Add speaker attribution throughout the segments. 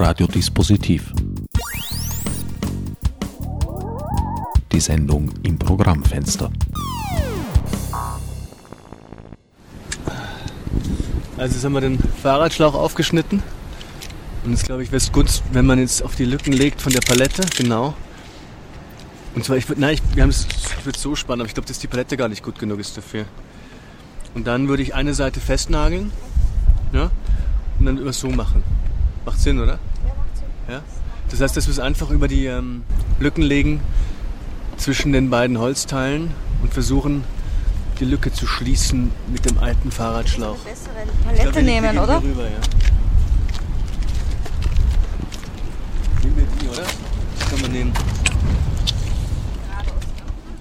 Speaker 1: Radiodispositiv. Die Sendung im Programmfenster.
Speaker 2: Also jetzt haben wir den Fahrradschlauch aufgeschnitten. Und jetzt glaube ich, wäre es gut, wenn man jetzt auf die Lücken legt von der Palette, genau. Und zwar, ich würde, nein, ich, wir haben es, ich würde so spannen, aber ich glaube, dass die Palette gar nicht gut genug ist dafür. Und dann würde ich eine Seite festnageln, ja, und dann über so machen. Macht Sinn, oder? Ja? Das heißt, dass wir es einfach über die ähm, Lücken legen zwischen den beiden Holzteilen und versuchen, die Lücke zu schließen mit dem alten Fahrradschlauch.
Speaker 3: Eine bessere Palette
Speaker 2: glaub,
Speaker 3: nehmen, oder?
Speaker 2: Rüber, ja. Nehmen wir die, oder? Das kann man nehmen.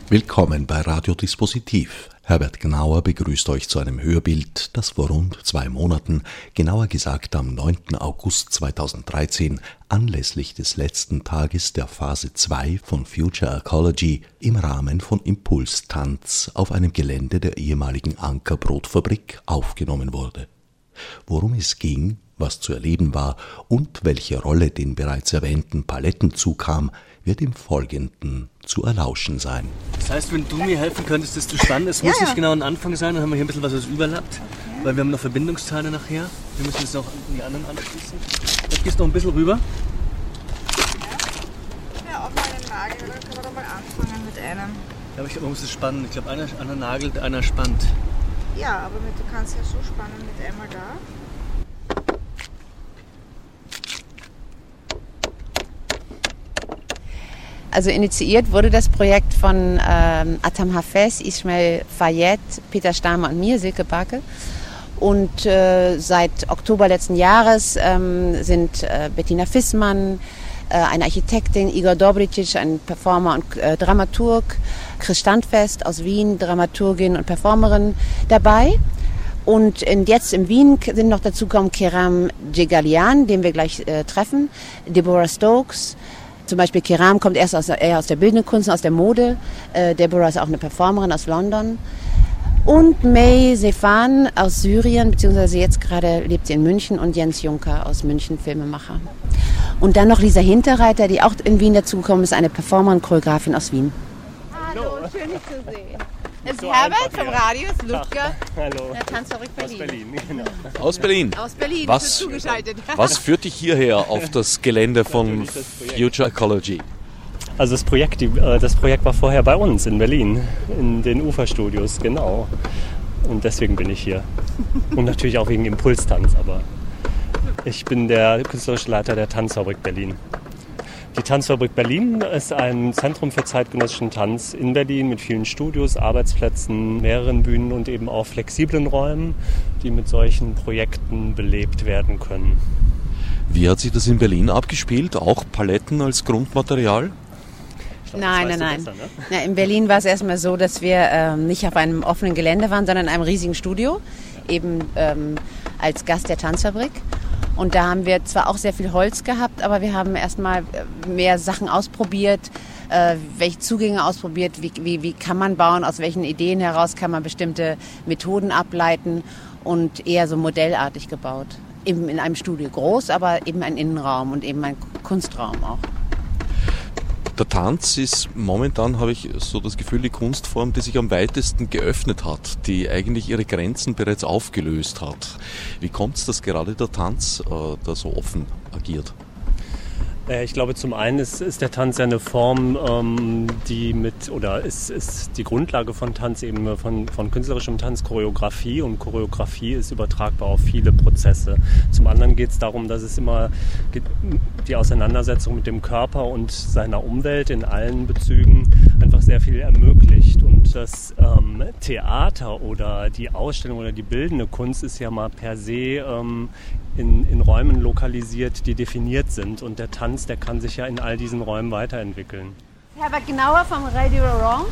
Speaker 1: Willkommen bei Radiodispositiv. Herbert Gnauer begrüßt euch zu einem Hörbild, das vor rund zwei Monaten, genauer gesagt am 9. August 2013, anlässlich des letzten Tages der Phase 2 von Future Ecology im Rahmen von Impulstanz auf einem Gelände der ehemaligen Ankerbrotfabrik aufgenommen wurde. Worum es ging, was zu erleben war und welche Rolle den bereits erwähnten Paletten zukam, wird im Folgenden zu erlauschen sein.
Speaker 2: Das heißt, wenn du mir helfen könntest, das zu spannen, es muss
Speaker 3: Ja, ja.
Speaker 2: nicht genau ein Anfang sein, dann haben wir hier ein bisschen was, was überlappt, weil wir haben noch Verbindungsteile nachher. Wir müssen es noch an die anderen anschließen. Jetzt gehst du noch ein bisschen rüber.
Speaker 3: Ja, auf meinen Nagel, dann können wir doch mal anfangen mit einem.
Speaker 2: Ja, aber ich glaube, man muss es spannen. Ich glaube, einer, einer nagelt, einer spannt.
Speaker 3: Ja, aber mit, du kannst ja so spannen mit einmal da.
Speaker 4: Also initiiert wurde das Projekt von ähm, Atam Hafez, Ismail Fayed, Peter Stamer und mir, Silke Backe. Und äh, seit Oktober letzten Jahres ähm, sind äh, Bettina Fissmann, äh, eine Architektin, Igor Dobricic, ein Performer und äh, Dramaturg, Chris Standfest aus Wien, Dramaturgin und Performerin dabei. Und in, jetzt in Wien sind noch dazu gekommen Kiram Djegalian, den wir gleich äh, treffen, Deborah Stokes, zum Beispiel Kiram kommt erst aus eher aus der bildenden Kunst, aus der Mode. Äh, Deborah ist auch eine Performerin aus London. Und May Sefan aus Syrien, beziehungsweise jetzt gerade lebt sie in München und Jens Juncker aus München, Filmemacher. Und dann noch Lisa Hinterreiter, die auch in Wien dazugekommen ist, eine Performerin, Choreografin aus Wien.
Speaker 3: Hallo, schön dich zu sehen.
Speaker 4: Es ist
Speaker 5: So
Speaker 4: Herbert vom. Radio, es ist Ludger,
Speaker 5: Hallo.
Speaker 4: der Tanzfabrik
Speaker 5: Aus
Speaker 4: Berlin.
Speaker 5: Berlin, genau.
Speaker 6: Aus Berlin.
Speaker 4: Aus Berlin,
Speaker 6: Was-
Speaker 4: zugeschaltet.
Speaker 6: Was führt dich hierher auf das Gelände von
Speaker 5: das.
Speaker 6: Future Ecology?
Speaker 5: Also das Projekt, äh, das Projekt war vorher bei uns in Berlin, in den Uferstudios, genau. Und deswegen bin ich hier. Und natürlich auch wegen Impulstanz, aber ich bin der künstlerische Leiter der Tanzfabrik Berlin. Die Tanzfabrik Berlin ist ein Zentrum für zeitgenössischen Tanz in Berlin mit vielen Studios, Arbeitsplätzen, mehreren Bühnen und eben auch flexiblen Räumen, die mit solchen Projekten belebt werden können.
Speaker 6: Wie hat sich das in Berlin abgespielt? Auch Paletten als Grundmaterial?
Speaker 5: Ich glaub,
Speaker 4: Nein, nein, nein.
Speaker 5: besser, ne?
Speaker 4: Na, in Berlin war es erstmal so, dass wir ähm, nicht auf einem offenen Gelände waren, sondern in einem riesigen Studio, eben ähm, als Gast der Tanzfabrik. Und da haben wir zwar auch sehr viel Holz gehabt, aber wir haben erstmal äh, mehr Sachen ausprobiert, äh, welche Zugänge ausprobiert, wie, wie, wie kann man bauen, aus welchen Ideen heraus kann man bestimmte Methoden ableiten und eher so modellartig gebaut. Eben in einem Studio groß, aber eben ein Innenraum und eben ein Kunstraum auch.
Speaker 6: Der Tanz ist momentan, habe ich so das Gefühl, die Kunstform, die sich am weitesten geöffnet hat, die eigentlich ihre Grenzen bereits aufgelöst hat. Wie kommt es, dass gerade der Tanz äh, da so offen agiert?
Speaker 5: Äh, Ich glaube, zum einen ist, ist der Tanz ja eine Form, ähm, die mit, oder ist, ist die Grundlage von Tanz eben von, von künstlerischem Tanz Choreografie und Choreografie ist übertragbar auf viele Prozesse. Zum anderen geht es darum, dass es immer die Auseinandersetzung mit dem Körper und seiner Umwelt in allen Bezügen einfach sehr viel ermöglicht. Und das ähm, Theater oder die Ausstellung oder die bildende Kunst ist ja mal per se ähm, in, in Räumen lokalisiert, die definiert sind. Und der Tanz, der kann sich ja in all diesen Räumen weiterentwickeln.
Speaker 4: Herbert Gnauer vom Radio Orange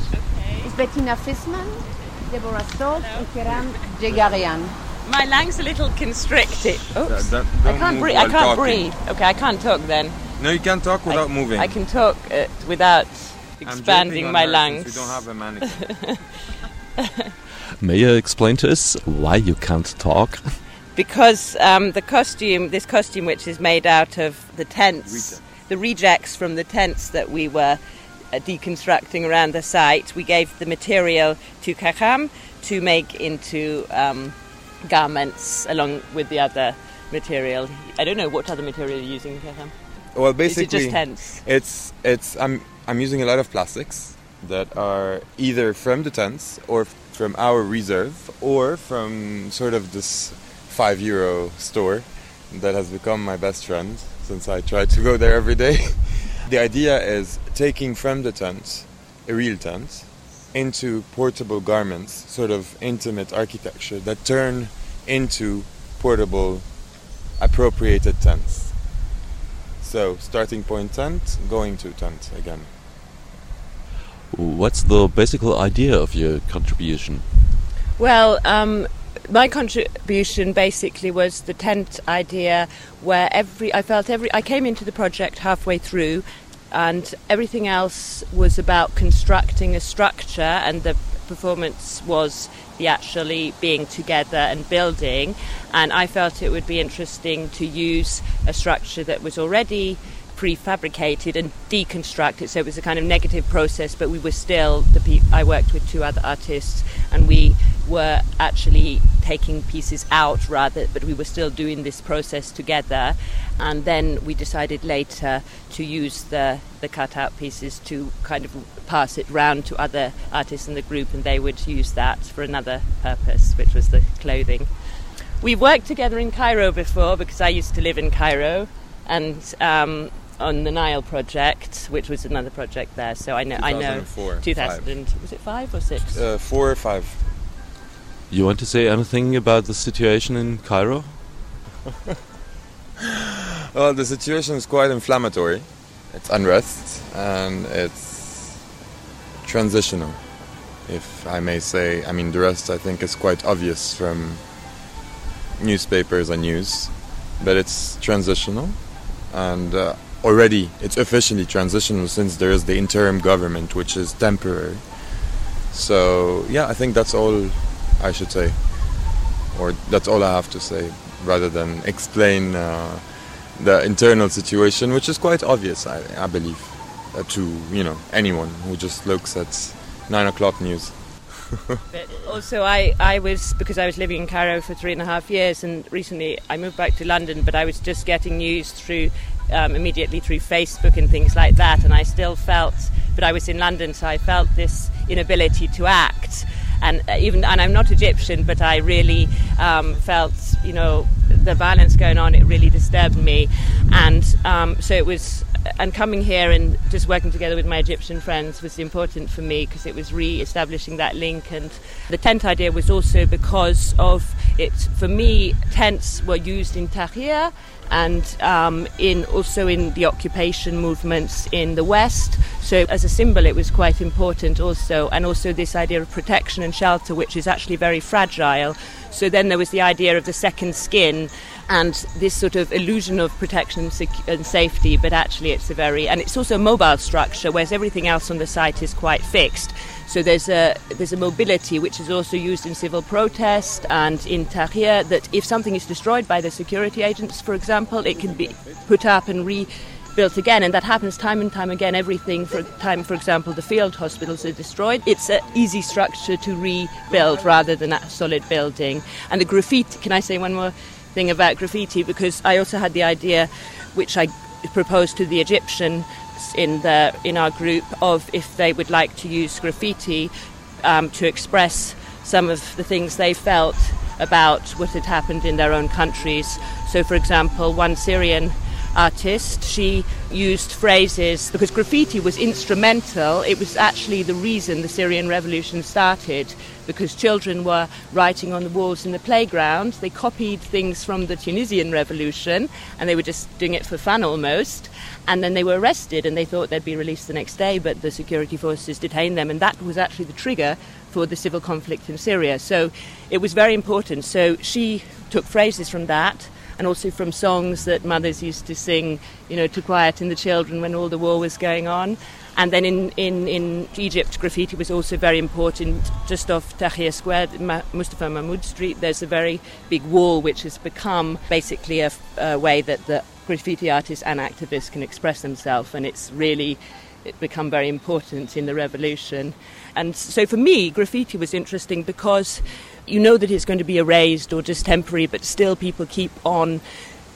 Speaker 4: ist Bettina Fissmann, Deborah Stokes und Kiram Djegarian.
Speaker 7: My lungs a little constricted. Oops.
Speaker 8: Don't-
Speaker 7: I
Speaker 8: don't
Speaker 7: can't
Speaker 8: move
Speaker 7: breathe. I can't
Speaker 8: talking.
Speaker 7: breathe. Okay, I can't talk then.
Speaker 8: No, you can't talk without
Speaker 7: I,
Speaker 8: moving.
Speaker 7: I can talk uh, without expanding my lungs.
Speaker 8: We don't have a mannequin.
Speaker 6: May you explain to us why you can't talk?
Speaker 7: Because um, the costume, this costume, which is made out of the tents, the rejects from the tents that we were uh, deconstructing around the site, we gave the material to Kacham to make into um, garments along with the other material. I don't know what other material you're using, Kacham.
Speaker 8: Well, basically,
Speaker 7: just tents?
Speaker 8: it's it's I'm I'm using a lot of plastics that are either from the tents or from our reserve or from sort of this five euro store that has become my best friend since I try to go there every day. the idea is taking from the tent, a real tent, into portable garments, sort of intimate architecture that turn into portable appropriated tents. So starting point tent, going to tent again.
Speaker 6: What's the basic idea of your contribution?
Speaker 7: Well, um, my contribution basically was the tent idea, where every I felt every I came into the project halfway through, and everything else was about constructing a structure, and the performance was the actually being together and building. And I felt it would be interesting to use a structure that was already prefabricated and deconstruct it. So it was a kind of negative process, but we were still the pe- I worked with two other artists, and we were actually taking pieces out rather, but we were still doing this process together. And then we decided later to use the the cutout pieces to kind of pass it round to other artists in the group, and they would use that for another purpose, which was the clothing. We've worked together in Cairo before because I used to live in Cairo, and um, on the Nile project, which was another project there. So I know I know
Speaker 8: 2004,
Speaker 7: 2000 and was it five or six?
Speaker 8: Uh, four or five.
Speaker 6: You want to say anything about the situation in Cairo?
Speaker 8: Well, the situation is quite inflammatory. It's unrest and it's transitional, if I may say. I mean, the rest I think is quite obvious from newspapers and news, but it's transitional and uh, already it's officially transitional since there is the interim government, which is temporary. So, yeah, I think that's all I should say, or that's all I have to say, rather than explain. Uh, the internal situation, which is quite obvious, I, I believe, uh, to you know anyone who just looks at nine o'clock news.
Speaker 7: But also, I, I was because I was living in Cairo for three and a half years, and recently I moved back to London. But I was just getting news through um, immediately through Facebook and things like that, and I still felt. But I was in London, so I felt this inability to act. And uh, even and I'm not Egyptian, but I really um, felt you know the violence going on. It really disturbed me, and um, so it was. And coming here and just working together with my Egyptian friends was important for me because it was re-establishing that link. And the tent idea was also because of it. For me, tents were used in Tahrir and um, in also in the occupation movements in the West. So as a symbol, it was quite important also, and also this idea of protection and shelter, which is actually very fragile. So then there was the idea of the second skin and this sort of illusion of protection and, safety, but actually it's a very and it's also a mobile structure, whereas everything else on the site is quite fixed. So there's a there's a mobility which is also used in civil protest and in Tahrir that if something is destroyed by the security agents, for example, it can be put up and rebuilt again, and that happens time and time again. Everything, for time, for example, the field hospitals are destroyed. It's an easy structure to rebuild rather than a solid building. And the graffiti. Can I say one more thing about graffiti? Because I also had the idea, which I proposed to the Egyptian in the in our group of if they would like to use graffiti um, to express some of the things they felt about what had happened in their own countries. So, for example, one Syrian artist, she used phrases because graffiti was instrumental. It was actually the reason the Syrian revolution started because children were writing on the walls in the playground. They copied things from the Tunisian revolution and they were just doing it for fun almost. And then they were arrested and they thought they'd be released the next day, but the security forces detained them. And that was actually the trigger for the civil conflict in Syria. So it was very important. So she took phrases from that. And also from songs that mothers used to sing, you know, to quieten the children when all the war was going on. And then in, in, in Egypt, graffiti was also very important. Just off Tahrir Square, Mustafa Mahmoud Street, there's a very big wall which has become basically a, a way that the graffiti artists and activists can express themselves, and it's really it become very important in the revolution. And so for me, graffiti was interesting because you know that it's going to be erased or just temporary, but still people keep on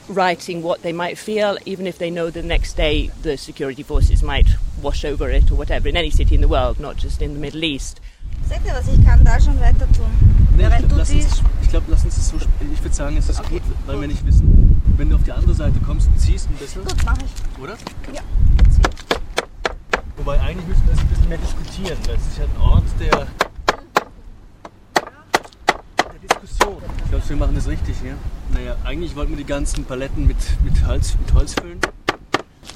Speaker 7: writing what they might feel, even if they know the next day the security forces might wash over it or whatever, in any city in the world, not just in the Middle East.
Speaker 3: Seht ihr was, ich kann da schon weiter tun.
Speaker 2: Nee, ich glaube, lass, uns, ich glaub, lass uns das so Ich würde sagen, es ist okay. gut, weil wir nicht wissen, wenn du auf die andere Seite kommst und ziehst ein bisschen.
Speaker 3: Gut, mach ich.
Speaker 2: Oder?
Speaker 3: Ja,
Speaker 2: zieh. Wobei eigentlich müssen wir das ein bisschen mehr diskutieren, weil es ist ja ein Ort der Diskussion. Ich glaube, wir machen das richtig hier. Naja, eigentlich wollten wir die ganzen Paletten mit, mit, Holz, mit Holz füllen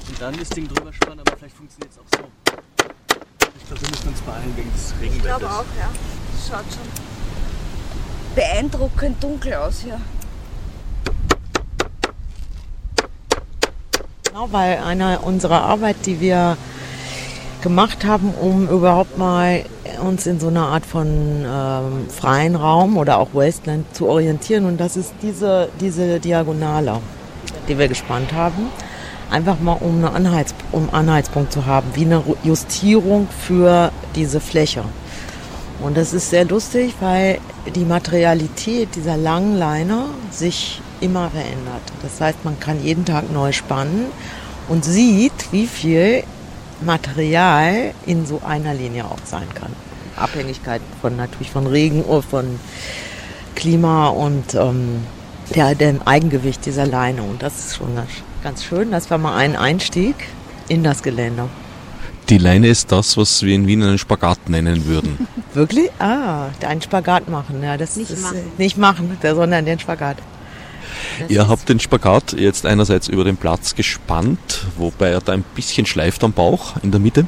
Speaker 2: und dann das Ding drüber spannen, aber vielleicht funktioniert es auch so. Ich glaube, wir müssen uns beeilen wegen des Regenwetters.
Speaker 3: Ich glaube auch, ja. Das schaut schon beeindruckend dunkel aus hier.
Speaker 9: Genau, weil eine unserer Arbeit, die wir gemacht haben, um überhaupt mal uns in so einer Art von ähm, freien Raum oder auch Wasteland zu orientieren. Und das ist diese, diese Diagonale, die wir gespannt haben. Einfach mal um, eine Anhalts, um Anhaltspunkt zu haben, wie eine Justierung für diese Fläche. Und das ist sehr lustig, weil die Materialität dieser langen Leine sich immer verändert. Das heißt, man kann jeden Tag neu spannen und sieht, wie viel Material in so einer Linie auch sein kann. Abhängigkeit von natürlich von Regen, oh, von Klima und ähm, der, dem Eigengewicht dieser Leine. Und das ist schon ganz schön. Das war mal ein Einstieg in das Gelände.
Speaker 6: Die Leine ist das, was wir in Wien einen Spagat nennen würden.
Speaker 9: Wirklich? Ah, einen Spagat machen. Ja, das
Speaker 3: nicht
Speaker 9: ist
Speaker 3: machen.
Speaker 9: nicht machen, sondern den Spagat.
Speaker 6: Das Ihr habt den Spagat jetzt einerseits über den Platz gespannt, wobei er da ein bisschen schleift am Bauch in der Mitte.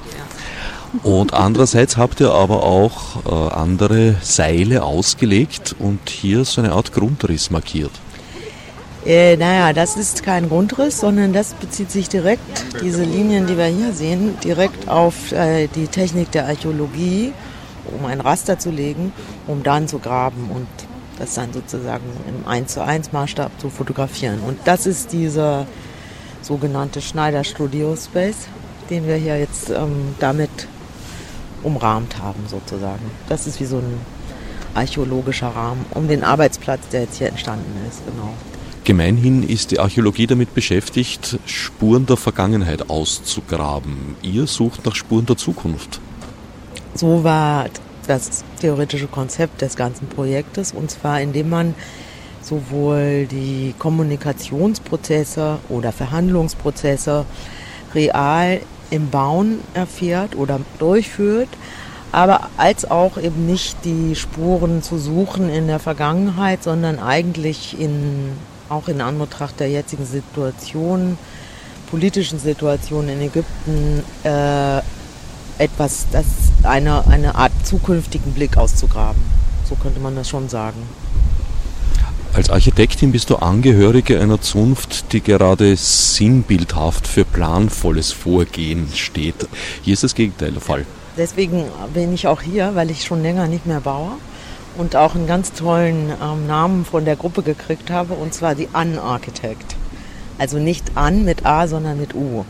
Speaker 6: Und andererseits habt ihr aber auch äh, andere Seile ausgelegt und hier so eine Art Grundriss markiert.
Speaker 9: Äh, naja, das ist kein Grundriss, sondern das bezieht sich direkt, diese Linien, die wir hier sehen, direkt auf äh, die Technik der Archäologie, um ein Raster zu legen, um dann zu graben und das dann sozusagen im 1 zu 1 Maßstab zu fotografieren. Und das ist dieser sogenannte Schneider Studio Space, den wir hier jetzt ähm, damit umrahmt haben sozusagen. Das ist wie so ein archäologischer Rahmen um den Arbeitsplatz, der jetzt hier entstanden ist, genau.
Speaker 6: Gemeinhin ist die Archäologie damit beschäftigt, Spuren der Vergangenheit auszugraben. Ihr sucht nach Spuren der Zukunft.
Speaker 9: So war das theoretische Konzept des ganzen Projektes und zwar indem man sowohl die Kommunikationsprozesse oder Verhandlungsprozesse real im Bauen erfährt oder durchführt, aber als auch eben nicht die Spuren zu suchen in der Vergangenheit, sondern eigentlich in, auch in Anbetracht der jetzigen Situation, politischen Situation in Ägypten, äh, etwas, das eine, eine Art zukünftigen Blick auszugraben. So könnte man das schon sagen.
Speaker 6: Als Architektin bist du Angehörige einer Zunft, die gerade sinnbildhaft für planvolles Vorgehen steht. Hier ist das Gegenteil der Fall.
Speaker 9: Deswegen bin ich auch hier, weil ich schon länger nicht mehr baue und auch einen ganz tollen ähm, Namen von der Gruppe gekriegt habe, und zwar die An-Architect. Also nicht an mit A, sondern mit U.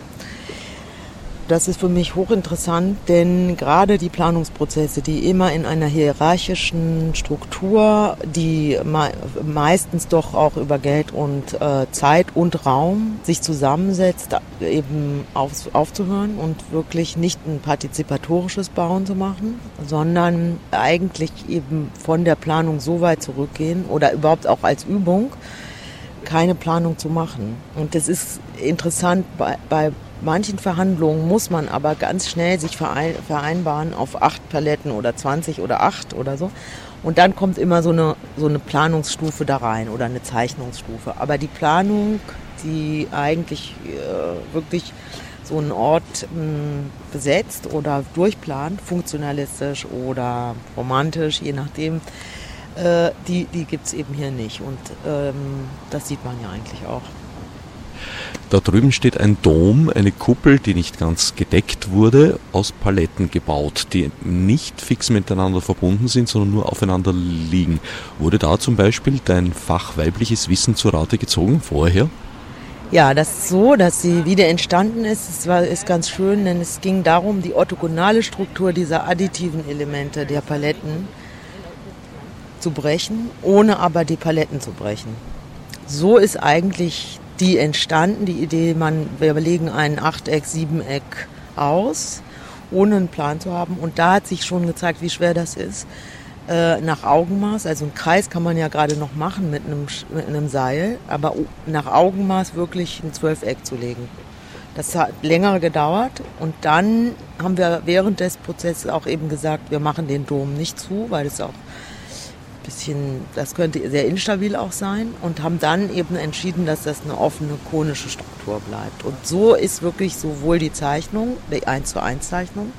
Speaker 9: Das ist für mich hochinteressant, denn gerade die Planungsprozesse, die immer in einer hierarchischen Struktur, die meistens doch auch über Geld und äh, Zeit und Raum sich zusammensetzt, eben auf, aufzuhören und wirklich nicht ein partizipatorisches Bauen zu machen, sondern eigentlich eben von der Planung so weit zurückgehen oder überhaupt auch als Übung keine Planung zu machen. Und das ist interessant bei, bei manchen Verhandlungen muss man aber ganz schnell sich vereinbaren auf acht Paletten oder 20 oder acht oder so. Und dann kommt immer so eine, so eine Planungsstufe da rein oder eine Zeichnungsstufe. Aber die Planung, die eigentlich äh, wirklich so einen Ort mh, hm, besetzt oder durchplant, funktionalistisch oder romantisch, je nachdem, Äh, die die gibt es eben hier nicht. Und ähm, das sieht man ja eigentlich auch.
Speaker 6: Da drüben steht ein Dom, eine Kuppel, die nicht ganz gedeckt wurde, aus Paletten gebaut, die nicht fix miteinander verbunden sind, sondern nur aufeinander liegen. Wurde da zum Beispiel dein fachweibliches Wissen zu Rate gezogen vorher?
Speaker 9: Ja, das ist so, dass sie wieder entstanden ist. Es war, ist ganz schön, denn es ging darum, die orthogonale Struktur dieser additiven Elemente der Paletten zu brechen, ohne aber die Paletten zu brechen. So ist eigentlich die entstanden, die Idee, man, wir legen ein Achteck, Siebeneck aus, ohne einen Plan zu haben. Und da hat sich schon gezeigt, wie schwer das ist, äh, nach Augenmaß. Also einen Kreis kann man ja gerade noch machen mit einem, mit einem Seil, aber nach Augenmaß wirklich ein Zwölfeck zu legen. Das hat länger gedauert und dann haben wir während des Prozesses auch eben gesagt, wir machen den Dom nicht zu, weil es auch bisschen, das könnte sehr instabil auch sein und haben dann eben entschieden, dass das eine offene konische Struktur bleibt. Und so ist wirklich sowohl die Zeichnung, die 1 zu 1 Zeichnung,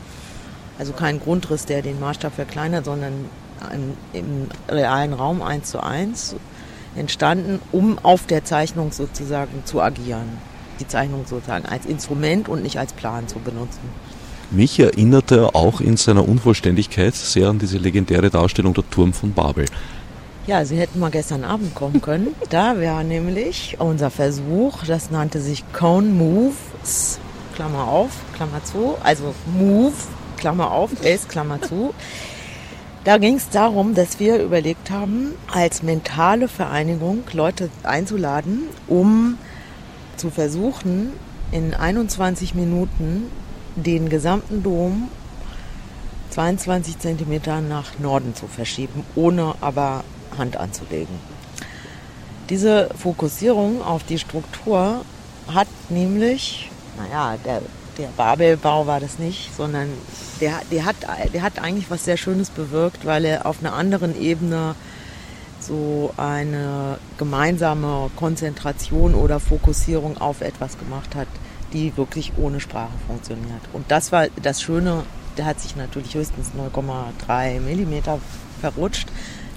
Speaker 9: also kein Grundriss, der den Maßstab verkleinert, sondern im, im realen Raum 1 zu 1 entstanden, um auf der Zeichnung sozusagen zu agieren. Die Zeichnung sozusagen als Instrument und nicht als Plan zu benutzen.
Speaker 6: Mich erinnerte er auch in seiner Unvollständigkeit sehr an diese legendäre Darstellung der Turm von Babel.
Speaker 9: Ja, Sie hätten mal gestern Abend kommen können. Da wäre nämlich unser Versuch, das nannte sich Cone Moves, Klammer auf, Klammer zu, also Move, Klammer auf, S, Klammer zu. Da ging es darum, dass wir überlegt haben, als mentale Vereinigung Leute einzuladen, um zu versuchen, in 21 Minuten den gesamten Dom 22 Zentimeter nach Norden zu verschieben, ohne aber Hand anzulegen. Diese Fokussierung auf die Struktur hat nämlich, naja, der, der Babelbau war das nicht, sondern der, der, hat, der hat eigentlich was sehr Schönes bewirkt, weil er auf einer anderen Ebene so eine gemeinsame Konzentration oder Fokussierung auf etwas gemacht hat, die wirklich ohne Sprache funktioniert. Und das war das Schöne, der hat sich natürlich höchstens 0,3 Millimeter verrutscht.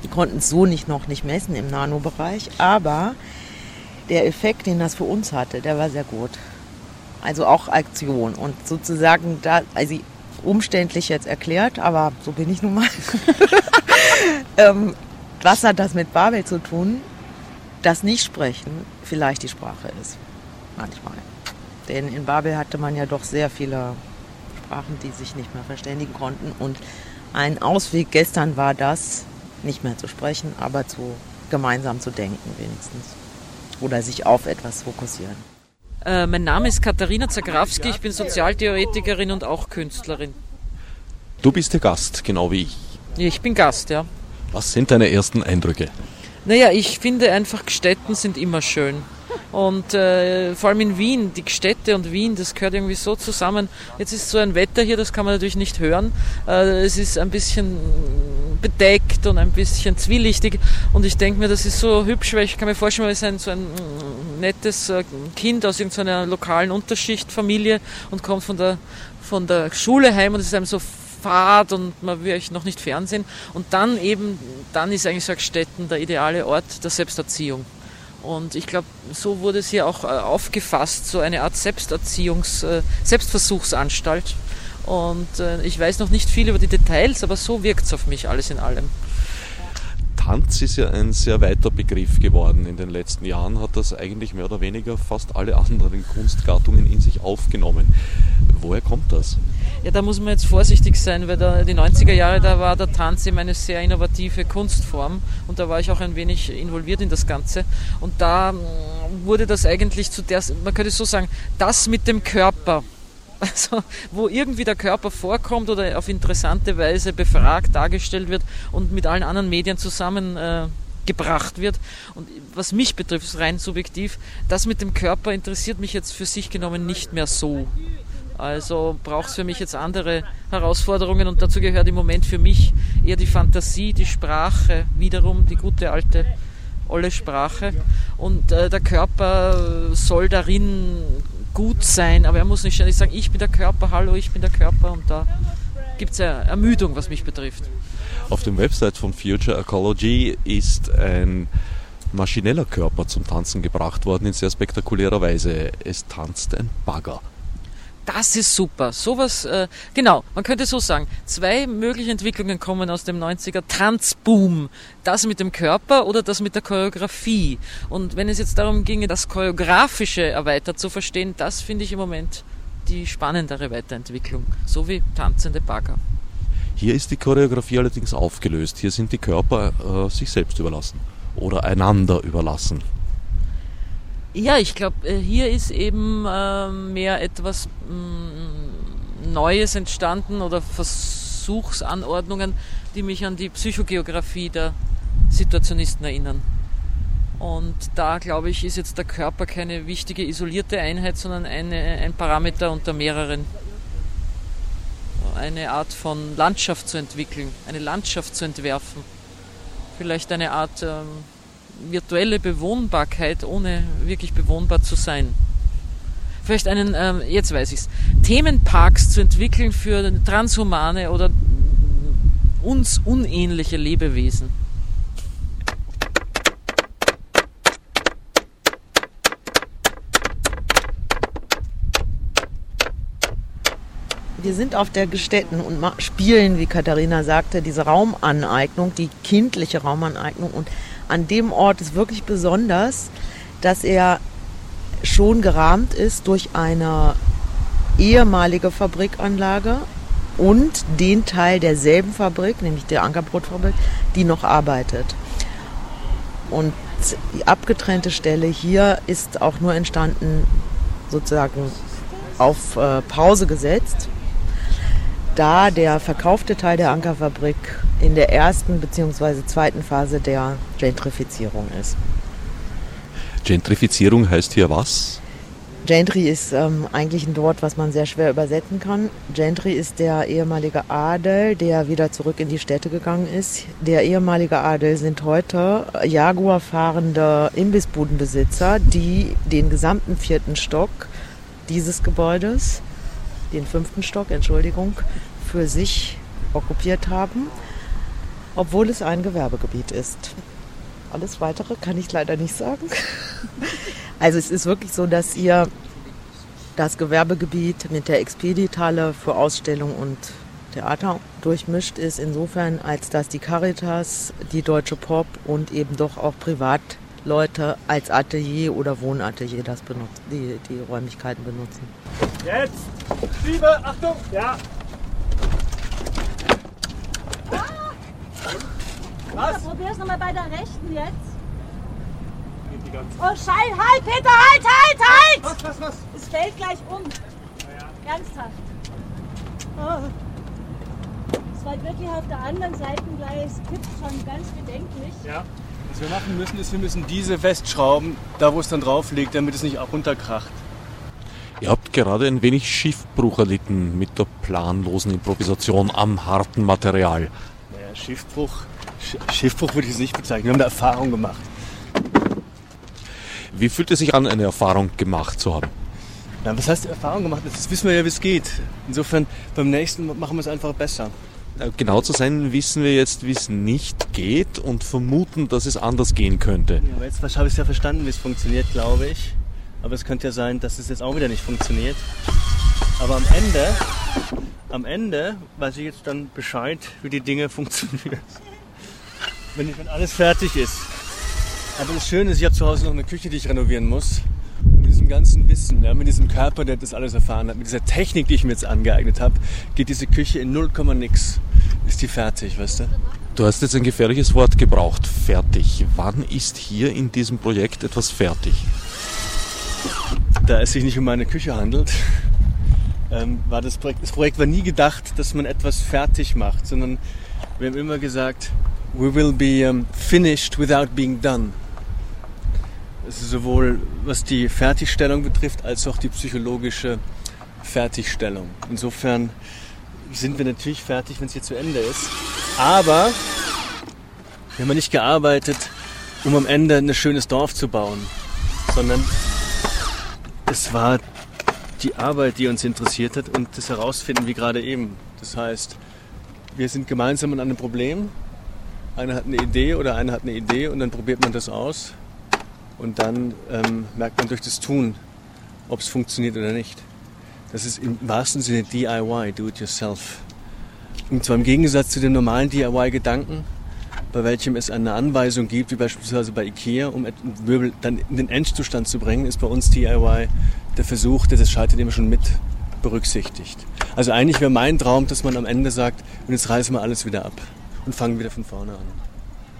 Speaker 9: Die konnten es so nicht noch nicht messen im Nanobereich, aber der Effekt, den das für uns hatte, der war sehr gut. Also auch Aktion und sozusagen da, also umständlich jetzt erklärt, aber so bin ich nun mal. ähm, was hat das mit Babel zu tun? Das Nicht-Sprechen vielleicht die Sprache ist. Manchmal. Denn in Babel hatte man ja doch sehr viele Sprachen, die sich nicht mehr verständigen konnten. Und ein Ausweg gestern war das, nicht mehr zu sprechen, aber zu gemeinsam zu denken wenigstens. Oder sich auf etwas fokussieren.
Speaker 10: Äh, mein Name ist Katharina Zagrawski, ich bin Sozialtheoretikerin und auch Künstlerin.
Speaker 6: Du bist der Gast, genau wie ich.
Speaker 10: Ich bin Gast, ja.
Speaker 6: Was sind deine ersten Eindrücke?
Speaker 10: Naja, ich finde einfach, Städten sind immer schön. Und äh, vor allem in Wien, die Städte und Wien, das gehört irgendwie so zusammen. Jetzt ist so ein Wetter hier, das kann man natürlich nicht hören. Äh, es ist ein bisschen bedeckt und ein bisschen zwielichtig. Und ich denke mir, das ist so hübsch, weil ich kann mir vorstellen, es ist ein, so ein nettes äh, Kind aus irgendeiner lokalen Unterschichtfamilie und kommt von der, von der Schule heim und es ist einem so fad und man will euch noch nicht fernsehen. Und dann eben, dann ist eigentlich Städten der ideale Ort der Selbsterziehung. Und ich glaube, so wurde es hier auch äh, aufgefasst, so eine Art Selbsterziehungs-, äh, Selbstversuchsanstalt. Und äh, ich weiß noch nicht viel über die Details, aber so wirkt es auf mich alles in allem.
Speaker 6: Tanz ist ja ein sehr weiter Begriff geworden. In den letzten Jahren hat das eigentlich mehr oder weniger fast alle anderen Kunstgattungen in sich aufgenommen. Woher kommt das?
Speaker 10: Ja, da muss man jetzt vorsichtig sein, weil da, die 90er Jahre, da war der Tanz eben eine sehr innovative Kunstform und da war ich auch ein wenig involviert in das Ganze. Und da mm, wurde das eigentlich zu der, man könnte so sagen, das mit dem Körper also wo irgendwie der Körper vorkommt oder auf interessante Weise befragt, dargestellt wird und mit allen anderen Medien zusammengebracht äh, wird. Und was mich betrifft, rein subjektiv, das mit dem Körper interessiert mich jetzt für sich genommen nicht mehr so. Also braucht es für mich jetzt andere Herausforderungen und dazu gehört im Moment für mich eher die Fantasie, die Sprache, wiederum die gute alte olle Sprache. Und äh, der Körper soll darin gut sein, aber er muss nicht ständig sagen, ich bin der Körper, hallo, ich bin der Körper und da gibt es ja Ermüdung, was mich betrifft.
Speaker 6: auf dem Website von Future Ecology ist ein maschineller Körper zum Tanzen gebracht worden in sehr spektakulärer Weise. Es tanzt ein Bagger.
Speaker 10: Das ist super. Sowas, äh, genau, man könnte so sagen, zwei mögliche Entwicklungen kommen aus dem 90er Tanzboom. Das mit dem Körper oder das mit der Choreografie. Und wenn es jetzt darum ginge, das Choreografische erweitert zu verstehen, das finde ich im Moment die spannendere Weiterentwicklung. So wie tanzende Bagger.
Speaker 6: Hier ist die Choreografie allerdings aufgelöst. Hier sind die Körper äh, sich selbst überlassen oder einander überlassen.
Speaker 10: Ja, ich glaube, äh, hier ist eben äh, mehr etwas mh, mm, Neues entstanden oder Versuchsanordnungen, die mich an die Psychogeografie der Situationisten erinnern. Und da, glaube ich, ist jetzt der Körper keine wichtige isolierte Einheit, sondern eine, ein Parameter unter mehreren. Eine Art von Landschaft zu entwickeln, eine Landschaft zu entwerfen. Vielleicht eine Art ähm, virtuelle Bewohnbarkeit, ohne wirklich bewohnbar zu sein. Vielleicht einen, ähm, jetzt weiß ich's, Themenparks zu entwickeln für transhumane oder uns unähnliche Lebewesen.
Speaker 9: Wir sind auf der Gestätten und spielen, wie Katharina sagte, diese Raumaneignung, die kindliche Raumaneignung und an dem Ort ist wirklich besonders, dass er schon gerahmt ist durch eine ehemalige Fabrikanlage und den Teil derselben Fabrik, nämlich der Ankerbrotfabrik, die noch arbeitet. Und die abgetrennte Stelle hier ist auch nur entstanden, sozusagen auf äh, Pause gesetzt, da der verkaufte Teil der Ankerfabrik in der ersten bzw. zweiten Phase der Gentrifizierung ist.
Speaker 6: Gentrifizierung heißt hier was?
Speaker 9: Gentry ist ähm, eigentlich ein Wort, was man sehr schwer übersetzen kann. Gentry ist der ehemalige Adel, der wieder zurück in die Städte gegangen ist. Der ehemalige Adel sind heute Jaguar-fahrende Imbissbudenbesitzer, die den gesamten vierten Stock dieses Gebäudes, den fünften Stock, Entschuldigung, für sich okkupiert haben obwohl es ein Gewerbegebiet ist. Alles Weitere kann ich leider nicht sagen. Also es ist wirklich so, dass ihr das Gewerbegebiet mit der Expedithalle für Ausstellung und Theater durchmischt ist, insofern als dass die Caritas, die Deutsche Pop und eben doch auch Privatleute als Atelier oder Wohnatelier das benutzt, die, die Räumlichkeiten benutzen.
Speaker 11: Jetzt! Liebe, Achtung! Ja!
Speaker 12: Was? Probier's nochmal bei der rechten jetzt. Oh, Schall, halt, Peter, halt, halt, halt!
Speaker 11: Was, was, was?
Speaker 12: Es fällt gleich um. Ja. Ernsthaft. Oh. Es war wirklich auf der anderen Seite gleich, es kippt schon ganz bedenklich.
Speaker 2: Ja. Was wir machen müssen, ist, wir müssen diese festschrauben, da wo es dann drauf liegt, damit es nicht auch runterkracht.
Speaker 6: Ihr habt gerade ein wenig Schiffbruch erlitten mit der planlosen Improvisation am harten Material.
Speaker 2: Naja, Schiffbruch Schiffbruch würde ich es nicht bezeichnen. Wir haben eine Erfahrung gemacht.
Speaker 6: Wie fühlt es sich an, eine Erfahrung gemacht zu haben?
Speaker 2: Ja, was heißt Erfahrung gemacht? Das wissen wir ja, wie es geht. Insofern, beim nächsten machen wir es einfach besser.
Speaker 6: Genau zu sein, wissen wir jetzt, wie es nicht geht und vermuten, dass es anders gehen könnte.
Speaker 2: Ja, aber jetzt habe ich es ja verstanden, wie es funktioniert, glaube ich. Aber es könnte ja sein, dass es jetzt auch wieder nicht funktioniert. Aber am Ende, am Ende weiß ich jetzt dann Bescheid, wie die Dinge funktionieren wenn, wenn alles fertig ist. Aber das Schöne ist, ich habe zu Hause noch eine Küche, die ich renovieren muss. Und mit diesem ganzen Wissen, ja, mit diesem Körper, der das alles erfahren hat, mit dieser Technik, die ich mir jetzt angeeignet habe, geht diese Küche in 0, nix. Ist die fertig, weißt du?
Speaker 6: Du hast jetzt ein gefährliches Wort gebraucht, fertig. Wann ist hier in diesem Projekt etwas fertig?
Speaker 2: Da es sich nicht um meine Küche handelt, ähm, war das Projekt, das Projekt war nie gedacht, dass man etwas fertig macht, sondern wir haben immer gesagt, we will be um, finished without being done. Also sowohl was die Fertigstellung betrifft, als auch die psychologische Fertigstellung. Insofern sind wir natürlich fertig, wenn es hier zu Ende ist. Aber wir haben nicht gearbeitet, um am Ende ein schönes Dorf zu bauen, sondern es war die Arbeit, die uns interessiert hat und das Herausfinden, wie gerade eben. Das heißt, wir sind gemeinsam an einem Problem einer hat eine Idee oder einer hat eine Idee und dann probiert man das aus und dann ähm, merkt man durch das Tun, ob es funktioniert oder nicht. Das ist im wahrsten Sinne DIY, do it yourself. Und zwar im Gegensatz zu dem normalen DIY-Gedanken, bei welchem es eine Anweisung gibt, wie beispielsweise bei IKEA, um Möbel dann in den Endzustand zu bringen, ist bei uns DIY der Versuch, der das Scheitern immer schon mit berücksichtigt. Also eigentlich wäre mein Traum, dass man am Ende sagt, und jetzt reißen wir alles wieder ab und fangen wieder von vorne an.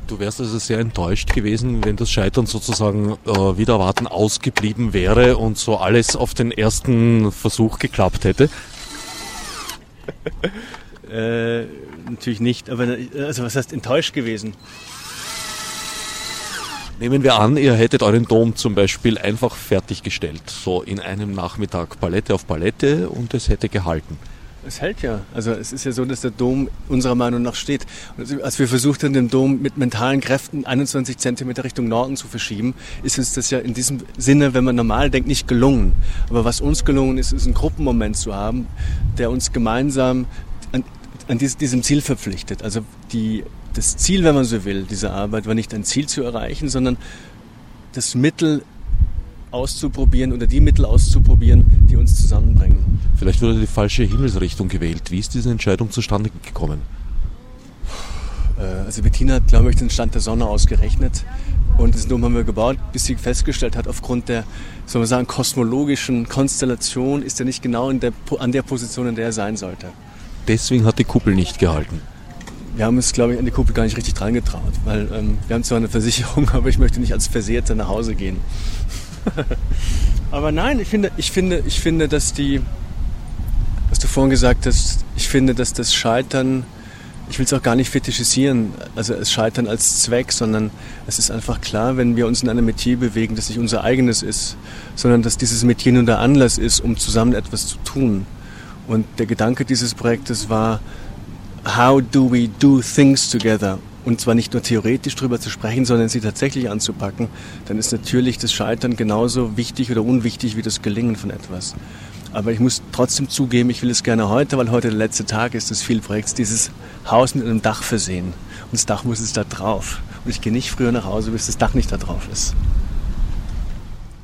Speaker 6: Du wärst also sehr enttäuscht gewesen, wenn das Scheitern sozusagen äh, wieder erwarten ausgeblieben wäre und so alles auf den ersten Versuch geklappt hätte?
Speaker 2: äh, natürlich nicht, aber also was heißt enttäuscht gewesen?
Speaker 6: Nehmen wir an, ihr hättet euren Dom zum Beispiel einfach fertiggestellt, so in einem Nachmittag Palette auf Palette und es hätte gehalten.
Speaker 2: Es hält ja. Also es ist ja so, dass der Dom unserer Meinung nach steht. Und als wir versucht haben, den Dom mit mentalen Kräften 21 Zentimeter Richtung Norden zu verschieben, ist uns das ja in diesem Sinne, wenn man normal denkt, nicht gelungen. Aber was uns gelungen ist, ist einen Gruppenmoment zu haben, der uns gemeinsam an, diesem Ziel verpflichtet. Also die, das Ziel, wenn man so will, dieser Arbeit war nicht ein Ziel zu erreichen, sondern das Mittel auszuprobieren oder die Mittel auszuprobieren, die uns zusammenbringen.
Speaker 6: Vielleicht wurde die falsche Himmelsrichtung gewählt. Wie ist diese Entscheidung zustande gekommen?
Speaker 2: Äh, also Bettina hat, glaube ich, den Stand der Sonne ausgerechnet. Und das Dom haben wir gebaut, bis sie festgestellt hat, aufgrund der, soll man sagen, kosmologischen Konstellation ist er nicht genau der, an der Position, in der er sein sollte.
Speaker 6: Deswegen hat die Kuppel nicht gehalten
Speaker 2: wir haben es, glaube ich, an die Kuppel gar nicht richtig dran getraut, weil ähm, wir haben zwar eine Versicherung, aber ich möchte nicht als Versehrter nach Hause gehen. aber nein, ich finde, ich finde, ich finde, dass die, was du vorhin gesagt hast, ich finde, dass das Scheitern, ich will es auch gar nicht fetischisieren, also das Scheitern als Zweck, sondern es ist einfach klar, wenn wir uns in einem Metier bewegen, das nicht unser eigenes ist, sondern dass dieses Metier nur der Anlass ist, um zusammen etwas zu tun. Und der Gedanke dieses Projektes war, how do we do things together? Und zwar nicht nur theoretisch darüber zu sprechen, sondern sie tatsächlich anzupacken, dann ist natürlich das Scheitern genauso wichtig oder unwichtig wie das Gelingen von etwas. Aber ich muss trotzdem zugeben, ich will es gerne heute, weil heute der letzte Tag ist des Vielprojekts, dieses Haus mit einem Dach versehen. Und das Dach muss jetzt da drauf. Und ich gehe nicht früher nach Hause, bis das Dach nicht da drauf ist.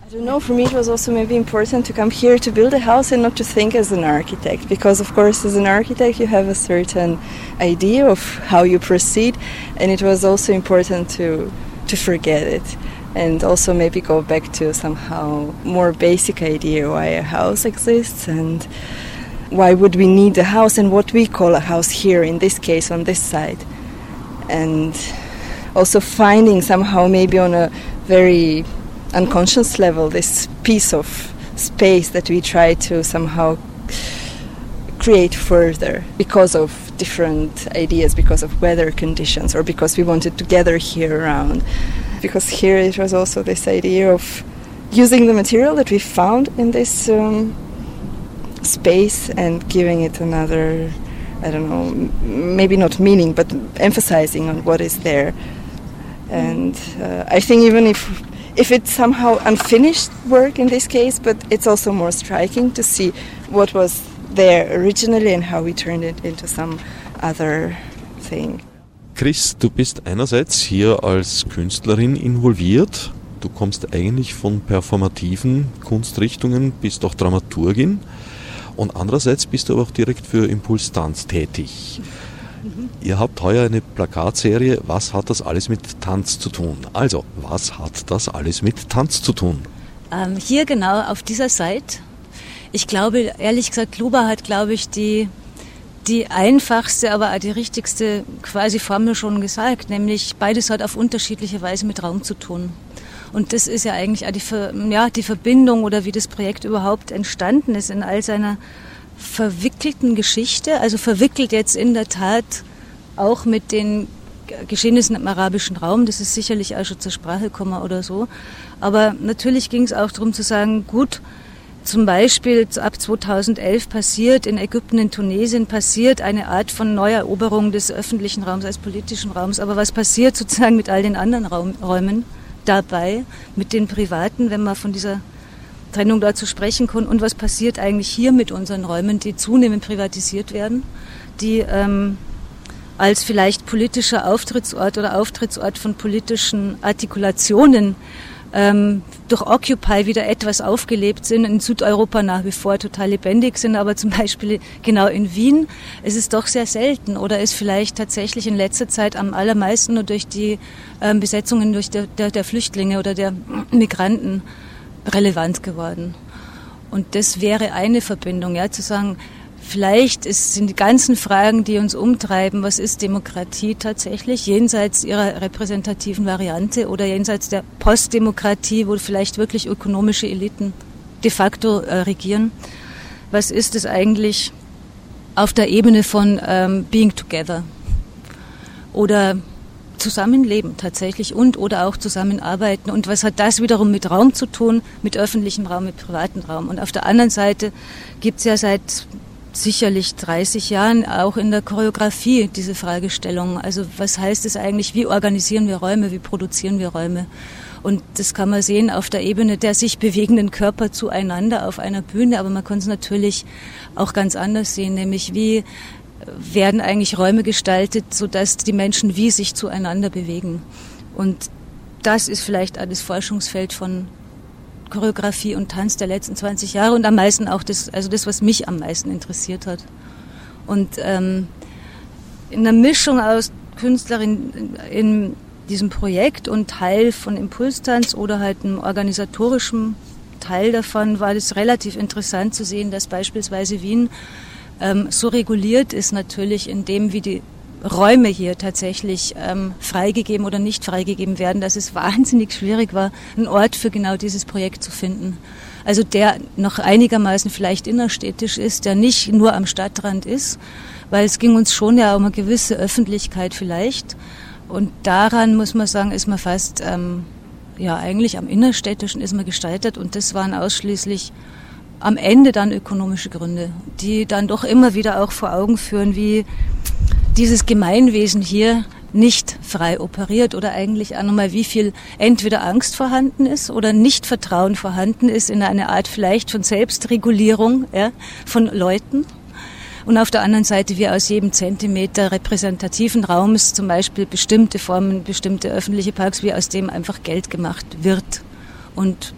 Speaker 13: I don't know, for me it was also maybe important to come here to build a house and not to think as an architect because of course as an architect you have a certain idea of how you proceed and it was also important to to forget it and also maybe go back to somehow more basic idea why a house exists and why would we need a house and what we call a house here in this case on this side. And also finding somehow maybe on a very unconscious level this piece of space that we try to somehow create further because of different ideas, because of weather conditions, or because we wanted to gather here around. Because here it was also this idea of using the material that we found in this um, space and giving it another, I don't know, maybe not meaning, but emphasizing on what is there. And uh, I think even if if it's somehow unfinished work in this case, but it's also more striking to see what was there originally and how we turned it into some other thing.
Speaker 6: Chris, du bist einerseits hier als Künstlerin involviert. Du kommst eigentlich von performativen Kunstrichtungen, bist auch Dramaturgin. Und andererseits bist du aber auch direkt für Impuls Tanz tätig. Ihr habt heuer eine Plakatserie, was hat das alles mit Tanz zu tun? Also, was hat das alles mit Tanz zu tun?
Speaker 12: Ähm, hier genau auf dieser Seite. Ich glaube, ehrlich gesagt, Luba hat, glaube ich, die, die einfachste, aber auch die richtigste quasi Formel schon gesagt, nämlich beides hat auf unterschiedliche Weise mit Raum zu tun. Und das ist ja eigentlich auch die, ja, die Verbindung oder wie das Projekt überhaupt entstanden ist in all seiner verwickelten Geschichte, also verwickelt jetzt in der Tat auch mit den Geschehnissen im arabischen Raum, das ist sicherlich auch schon zur Sprache gekommen oder so. Aber natürlich ging es auch darum zu sagen, gut, zum Beispiel ab 2011 passiert in Ägypten, in Tunesien passiert eine Art von Neueroberung des öffentlichen Raums als politischen Raums. Aber was passiert sozusagen mit all den anderen Raum, Räumen dabei, mit den privaten, wenn man von dieser Trennung dort zu sprechen kann? Und was passiert eigentlich hier mit unseren Räumen, die zunehmend privatisiert werden, die ähm, als vielleicht politischer Auftrittsort oder Auftrittsort von politischen Artikulationen ähm, durch Occupy wieder etwas aufgelebt sind, in Südeuropa nach wie vor total lebendig sind, aber zum Beispiel genau in Wien ist es doch sehr selten oder ist vielleicht tatsächlich in letzter Zeit am allermeisten nur durch die ähm, Besetzungen durch der, der, der Flüchtlinge oder der Migranten relevant geworden. Und das wäre eine Verbindung, ja, zu sagen, Vielleicht sind die ganzen Fragen, die uns umtreiben, was ist Demokratie tatsächlich, jenseits ihrer repräsentativen Variante oder jenseits der Postdemokratie, wo vielleicht wirklich ökonomische Eliten de facto äh, regieren. Was ist es eigentlich auf der Ebene von ähm, Being Together oder Zusammenleben tatsächlich und oder auch zusammenarbeiten. Und was hat das wiederum mit Raum zu tun, mit öffentlichem Raum, mit privatem Raum? Und auf der anderen Seite gibt es ja seit sicherlich 30 Jahren auch in der Choreografie diese Fragestellung. Also was heißt es eigentlich, wie organisieren wir Räume, wie produzieren wir Räume? Und das kann man sehen auf der Ebene der sich bewegenden Körper zueinander auf einer Bühne, aber man kann es natürlich auch ganz anders sehen, nämlich wie werden eigentlich Räume gestaltet, sodass die Menschen wie sich zueinander bewegen. Und das ist vielleicht das Forschungsfeld von Choreografie und Tanz der letzten 20 Jahre und am meisten auch das, also das, was mich am meisten interessiert hat. Und ähm, in der Mischung aus Künstlerin in diesem Projekt und Teil von Impulstanz oder halt einem organisatorischen Teil davon war es relativ interessant zu sehen, dass beispielsweise Wien ähm, so reguliert ist natürlich in dem, wie die Räume hier tatsächlich ähm, freigegeben oder nicht freigegeben werden, dass es wahnsinnig schwierig war, einen Ort für genau dieses Projekt zu finden. Also der noch einigermaßen vielleicht innerstädtisch ist, der nicht nur am Stadtrand ist, weil es ging uns schon ja um eine gewisse Öffentlichkeit vielleicht. Und daran muss man sagen, ist man fast, ähm, ja eigentlich am innerstädtischen ist man gestaltet und das waren ausschließlich am Ende dann ökonomische Gründe, die dann doch immer wieder auch vor Augen führen, wie dieses Gemeinwesen hier nicht frei operiert oder eigentlich auch nochmal, wie viel entweder Angst vorhanden ist oder nicht Vertrauen vorhanden ist in eine Art vielleicht von Selbstregulierung ja, von Leuten. Und auf der anderen Seite, wie aus jedem Zentimeter repräsentativen Raums zum Beispiel bestimmte Formen, bestimmte öffentliche Parks, wie aus dem einfach Geld gemacht wird. Und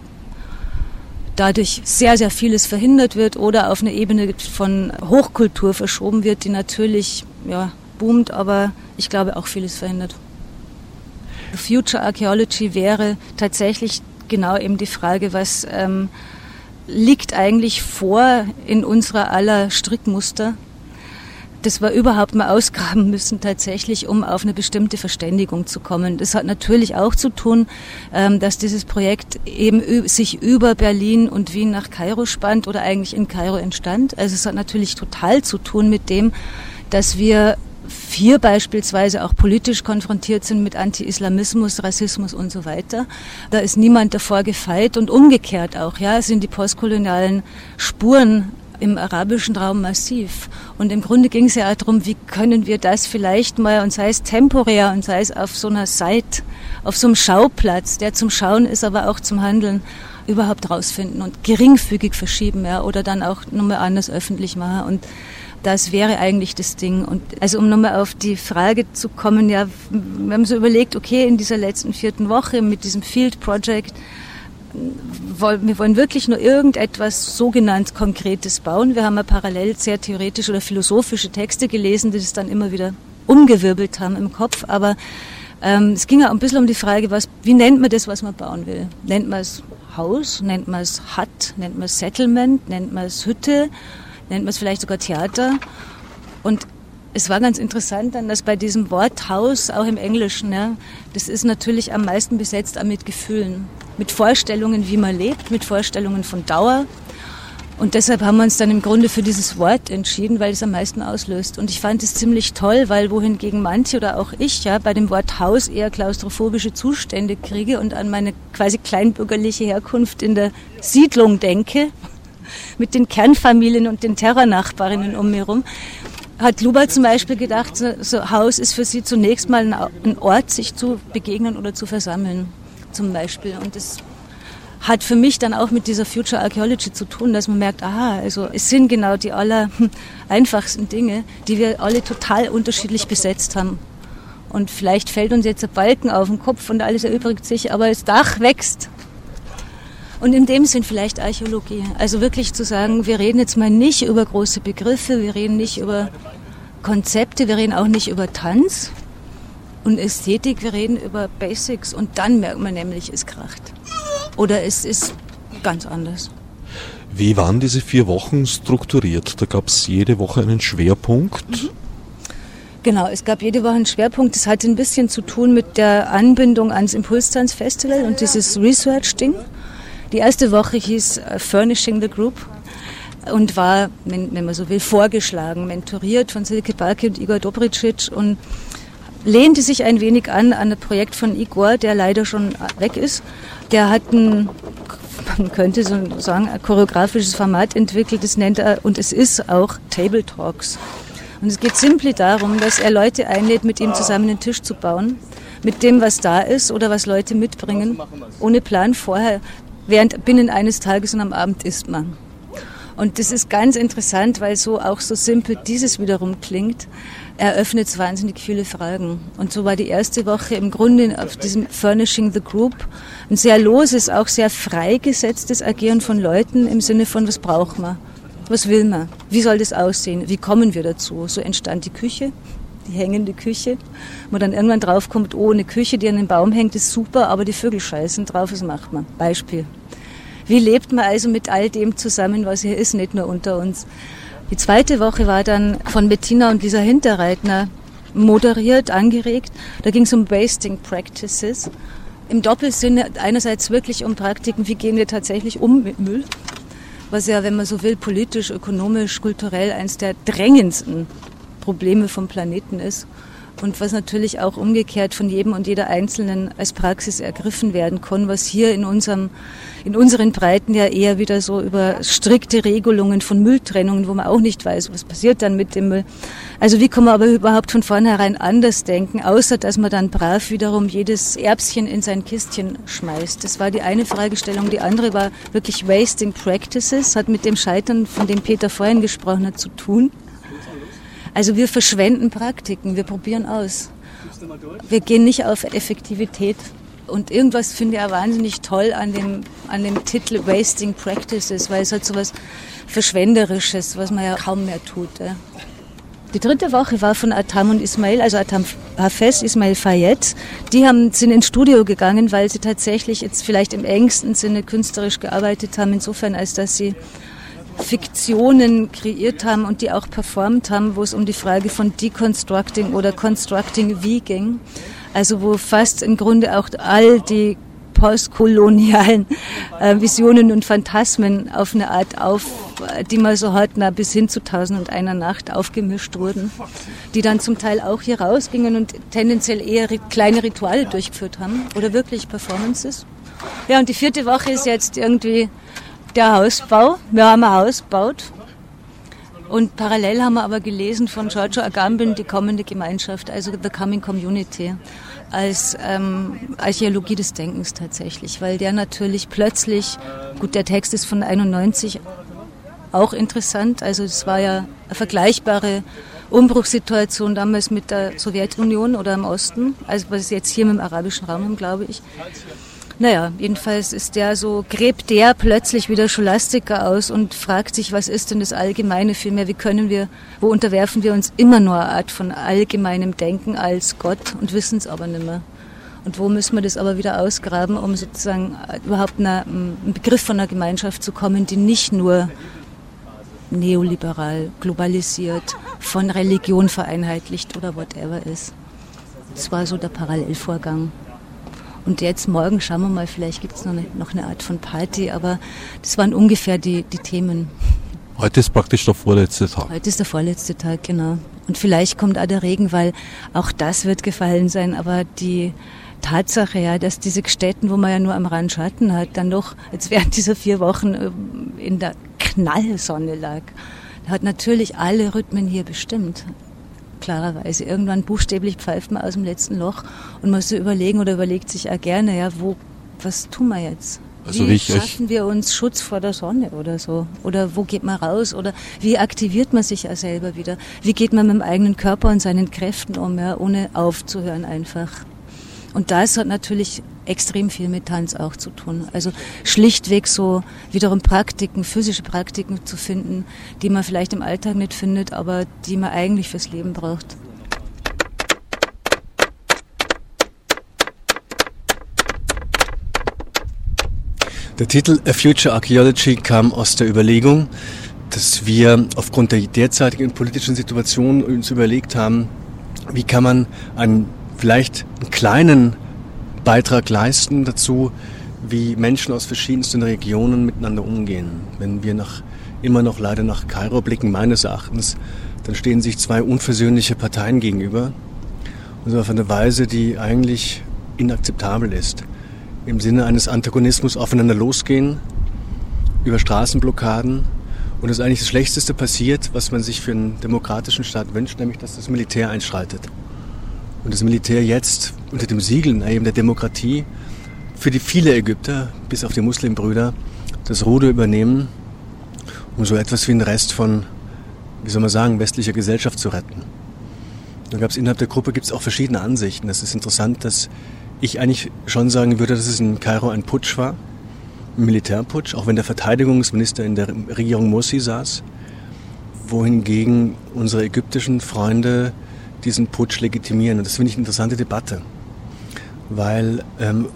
Speaker 12: dadurch sehr, sehr vieles verhindert wird oder auf eine Ebene von Hochkultur verschoben wird, die natürlich ja, boomt, aber ich glaube auch vieles verhindert. Future Archaeology wäre tatsächlich genau eben die Frage, was ähm, liegt eigentlich vor in unserer aller Strickmuster das wir überhaupt mal ausgraben müssen tatsächlich, um auf eine bestimmte Verständigung zu kommen. Das hat natürlich auch zu tun, ähm, dass dieses Projekt eben sich über Berlin und Wien nach Kairo spannt oder eigentlich in Kairo entstand. Also es hat natürlich total zu tun mit dem, dass wir hier beispielsweise auch politisch konfrontiert sind mit Anti-Islamismus, Rassismus und so weiter. Da ist niemand davor gefeit und umgekehrt auch, ja, sind die postkolonialen Spuren im arabischen Raum massiv. Und im Grunde ging es ja darum, wie können wir das vielleicht mal, und sei es temporär und sei es auf so einer Seite, auf so einem Schauplatz, der zum Schauen ist, aber auch zum Handeln, überhaupt rausfinden und geringfügig verschieben, ja, oder dann auch nochmal anders öffentlich machen. Und das wäre eigentlich das Ding. Und also um nochmal auf die Frage zu kommen, ja, wir haben so überlegt, okay, in dieser letzten vierten Woche mit diesem Field Project, wir wollen wirklich nur irgendetwas sogenannt Konkretes bauen. Wir haben ja parallel sehr theoretische oder philosophische Texte gelesen, die das dann immer wieder umgewirbelt haben im Kopf. Aber ähm, es ging ja ein bisschen um die Frage, was, wie nennt man das, was man bauen will? Nennt man es Haus? Nennt man es Hut? Nennt man es Settlement? Nennt man es Hütte? Nennt man es vielleicht sogar Theater? Und es war ganz interessant dann, dass bei diesem Wort Haus, auch im Englischen, ja, das ist natürlich am meisten besetzt auch mit Gefühlen, mit Vorstellungen, wie man lebt, mit Vorstellungen von Dauer. Und deshalb haben wir uns dann im Grunde für dieses Wort entschieden, weil es am meisten auslöst. Und ich fand es ziemlich toll, weil wohingegen manche oder auch ich ja bei dem Wort Haus eher klaustrophobische Zustände kriege und an meine quasi kleinbürgerliche Herkunft in der Siedlung denke, mit den Kernfamilien und den Terrornachbarinnen um mir herum, hat Luba zum Beispiel gedacht, so, Haus ist für sie zunächst mal ein, Ort, sich zu begegnen oder zu versammeln, zum Beispiel. Und das hat für mich dann auch mit dieser Future Archaeology zu tun, dass man merkt, aha, also es sind genau die aller einfachsten Dinge, die wir alle total unterschiedlich besetzt haben. Und vielleicht fällt uns jetzt ein Balken auf den Kopf und alles erübrigt sich, aber das Dach wächst. Und in dem Sinn vielleicht Archäologie. Also wirklich zu sagen, wir reden jetzt mal nicht über große Begriffe, wir reden nicht über Konzepte, wir reden auch nicht über Tanz und Ästhetik, wir reden über Basics und dann merkt man nämlich, es kracht. Oder es ist ganz anders.
Speaker 6: Wie waren diese vier Wochen strukturiert? Da gab es jede Woche einen Schwerpunkt. Mhm.
Speaker 12: Genau, es gab jede Woche einen Schwerpunkt. Das hatte ein bisschen zu tun mit der Anbindung ans Impulstanz-Festival und dieses Research-Ding. Die erste Woche hieß uh, Furnishing the Group und war, wenn, wenn man so will, vorgeschlagen, mentoriert von Silke Barke und Igor Dobricic und lehnte sich ein wenig an an ein Projekt von Igor, der leider schon weg ist. Der hat ein, man könnte so sagen, ein choreografisches Format entwickelt, das nennt er, und es ist auch Table Talks. Und es geht simply darum, dass er Leute einlädt, mit ihm zusammen einen Tisch zu bauen, mit dem, was da ist oder was Leute mitbringen, ohne Plan vorher, während binnen eines Tages und am Abend isst man. Und das ist ganz interessant, weil so auch so simpel dieses wiederum klingt, eröffnet es wahnsinnig viele Fragen. Und so war die erste Woche im Grunde auf diesem Furnishing the Group ein sehr loses, auch sehr freigesetztes Agieren von Leuten im Sinne von, was braucht man? Was will man? Wie soll das aussehen? Wie kommen wir dazu? So entstand die Küche, die hängende Küche, wo dann irgendwann draufkommt, oh, eine Küche, die an den Baum hängt, ist super, aber die Vögel scheißen drauf, was macht man? Beispiel. Wie lebt man also mit all dem zusammen, was hier ist, nicht nur unter uns? Die zweite Woche war dann von Bettina und Lisa Hinterreitner moderiert, angeregt. Da ging es um Wasting Practices. Im Doppelsinne einerseits wirklich um Praktiken, wie gehen wir tatsächlich um mit Müll, was ja, wenn man so will, politisch, ökonomisch, kulturell eines der drängendsten Probleme vom Planeten ist und was natürlich auch umgekehrt von jedem und jeder Einzelnen als Praxis ergriffen werden kann, was hier in unserem, in unseren Breiten ja eher wieder so über strikte Regelungen von Mülltrennungen, wo man auch nicht weiß, was passiert dann mit dem Müll. Also wie kann man aber überhaupt von vornherein anders denken, außer dass man dann brav wiederum jedes Erbschen in sein Kistchen schmeißt. Das war die eine Fragestellung. Die andere war wirklich Wasting Practices, hat mit dem Scheitern, von dem Peter vorhin gesprochen hat, zu tun. Also wir verschwenden Praktiken, wir probieren aus. Wir gehen nicht auf Effektivität. Und irgendwas finde ich auch wahnsinnig toll an dem, an dem Titel Wasting Practices, weil es hat so was Verschwenderisches, was man ja kaum mehr tut. Ja. Die dritte Woche war von Atam und Ismail, also Atam Hafez, Ismail Fayette. Die haben, sind ins Studio gegangen, weil sie tatsächlich jetzt vielleicht im engsten Sinne künstlerisch gearbeitet haben, insofern als dass sie Fiktionen kreiert haben und die auch performt haben, wo es um die Frage von Deconstructing oder Constructing wie ging. Also wo fast im Grunde auch all die postkolonialen äh, Visionen und Phantasmen auf eine Art auf, die man so hat, na, bis hin zu Tausend und einer Nacht aufgemischt wurden, die dann zum Teil auch hier rausgingen und tendenziell eher kleine Rituale durchgeführt haben oder wirklich Performances. Ja, und die vierte Woche ist jetzt irgendwie der Hausbau. Wir haben ein Haus gebaut. Und parallel haben wir aber gelesen von Giorgio Agamben die kommende Gemeinschaft, also The Coming Community, als ähm, Archäologie des Denkens tatsächlich, weil der natürlich plötzlich, gut, der Text ist von 91, auch interessant, also es war ja eine vergleichbare Umbruchssituation damals mit der Sowjetunion oder im Osten, also was jetzt hier mit dem arabischen Raum haben, glaube ich. Naja, jedenfalls ist der so, gräbt der plötzlich wieder Scholastiker aus und fragt sich, was ist denn das Allgemeine vielmehr, wie können wir, wo unterwerfen wir uns immer nur eine Art von allgemeinem Denken als Gott und wissen es aber nicht mehr. Und wo müssen wir das aber wieder ausgraben, um sozusagen überhaupt einen Begriff von einer Gemeinschaft zu kommen, die nicht nur neoliberal, globalisiert, von Religion vereinheitlicht oder whatever ist. Das war so der Parallelvorgang. Und jetzt morgen schauen wir mal, vielleicht gibt es noch, eine, noch eine Art von Party, aber das waren ungefähr die, die Themen.
Speaker 6: Heute ist praktisch der vorletzte Tag.
Speaker 12: Heute ist der vorletzte Tag, genau. Und vielleicht kommt auch der Regen, weil auch das wird gefallen sein, aber die Tatsache, ja, dass diese Städten, wo man ja nur am Rand Schatten hat, dann doch jetzt während dieser vier Wochen ähm, in der Knallsonne lag, hat natürlich alle Rhythmen hier bestimmt klarerweise. Irgendwann buchstäblich pfeift man aus dem letzten Loch und muss so überlegen oder überlegt sich auch gerne, ja, wo, was tun wir jetzt? Also wie, wie schaffen wir uns Schutz vor der Sonne oder so? Oder wo geht man raus? Oder wie aktiviert man sich ja selber wieder? Wie geht man mit dem eigenen Körper und seinen Kräften um, ja, ohne aufzuhören einfach? Und das hat natürlich extrem viel mit Tanz auch zu tun. Also schlichtweg so wiederum Praktiken, physische Praktiken zu finden, die man vielleicht im Alltag nicht findet, aber die man eigentlich fürs Leben braucht.
Speaker 2: Der Titel A Future Archaeology kam aus der Überlegung, dass wir aufgrund der derzeitigen politischen Situation uns überlegt haben, wie kann man einen vielleicht einen kleinen Beitrag leisten dazu, wie Menschen aus verschiedensten Regionen miteinander umgehen. Wenn wir nach, immer noch leider nach Kairo blicken, meines Erachtens, dann stehen sich zwei unversöhnliche Parteien gegenüber. Und zwar auf eine Weise, die eigentlich inakzeptabel ist im Sinne eines Antagonismus aufeinander losgehen, über Straßenblockaden. Und das ist eigentlich das Schlechteste passiert, was man sich für einen demokratischen Staat wünscht, nämlich dass das Militär einschreitet. Und das Militär jetzt unter dem Siegel eben der Demokratie für die viele Ägypter, bis auf die Muslimbrüder, das Ruder übernehmen, um so etwas wie den Rest von, wie soll man sagen, westlicher Gesellschaft zu retten. Da gab es innerhalb der Gruppe gibt es auch verschiedene Ansichten. Es ist interessant, dass ich eigentlich schon sagen würde, dass es in Kairo ein Putsch war, ein Militärputsch, auch wenn der Verteidigungsminister in der Regierung Morsi saß, wohingegen unsere ägyptischen Freunde diesen Putsch legitimieren. Und das finde ich eine interessante Debatte, weil ähm,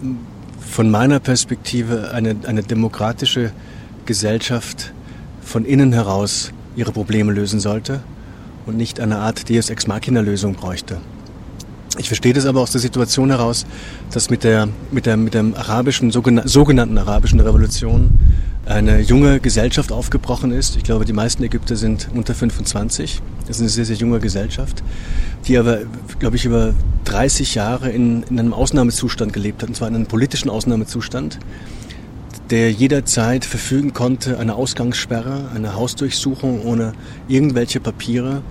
Speaker 2: von meiner Perspektive eine, eine demokratische Gesellschaft von innen heraus ihre Probleme lösen sollte und nicht eine Art Deus Ex Machina Lösung bräuchte. Ich verstehe das aber aus der Situation heraus, dass mit der, mit der, mit der arabischen, sogenannten arabischen Revolution eine junge Gesellschaft aufgebrochen ist. Ich glaube, die meisten Ägypter sind unter 25. Das ist eine sehr, sehr junge Gesellschaft, die aber, glaube ich, über 30 Jahre in, in einem Ausnahmezustand gelebt hat, und zwar in einem politischen Ausnahmezustand, der jederzeit verfügen konnte, eine Ausgangssperre, eine Hausdurchsuchung ohne irgendwelche Papiere,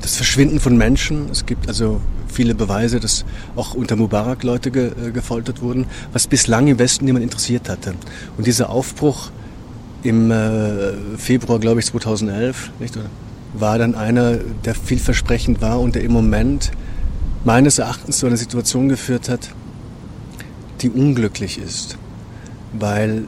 Speaker 2: das Verschwinden von Menschen. Es gibt also viele Beweise, dass auch unter Mubarak Leute ge, äh, gefoltert wurden, was bislang im Westen niemand interessiert hatte. Und dieser Aufbruch im äh, Februar, glaube ich, 2011, nicht, war dann einer, der vielversprechend war und der im Moment meines Erachtens zu einer Situation geführt hat, die unglücklich ist, weil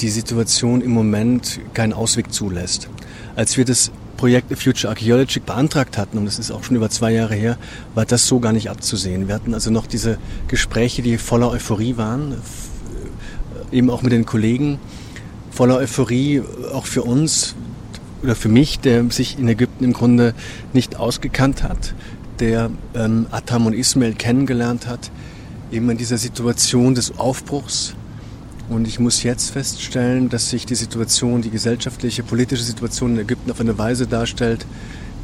Speaker 2: die Situation im Moment keinen Ausweg zulässt. Als wir das Projekt Future Archaeology beantragt hatten, und das ist auch schon über zwei Jahre her, war das so gar nicht abzusehen. Wir hatten also noch diese Gespräche, die voller Euphorie waren, eben auch mit den Kollegen, voller Euphorie auch für uns oder für mich, der sich in Ägypten im Grunde nicht ausgekannt hat, der ähm, Atam und Ismail kennengelernt hat, eben in dieser Situation des Aufbruchs, und ich muss jetzt feststellen, dass sich die Situation, die gesellschaftliche, politische Situation in Ägypten auf eine Weise darstellt,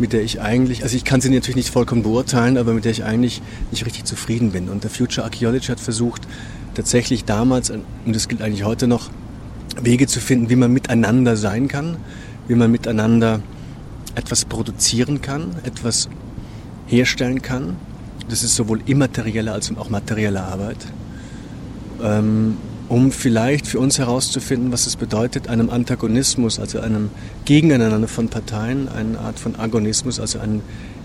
Speaker 2: mit der ich eigentlich, also ich kann sie natürlich nicht vollkommen beurteilen, aber mit der ich eigentlich nicht richtig zufrieden bin. Und der Future Archaeology hat versucht, tatsächlich damals, und das gilt eigentlich heute noch, Wege zu finden, wie man miteinander sein kann, wie man miteinander etwas produzieren kann, etwas herstellen kann. Das ist sowohl immaterielle als auch materielle Arbeit. Ähm, um vielleicht für uns herauszufinden, was es bedeutet, einem Antagonismus, also einem Gegeneinander von Parteien, eine Art von Agonismus, also einen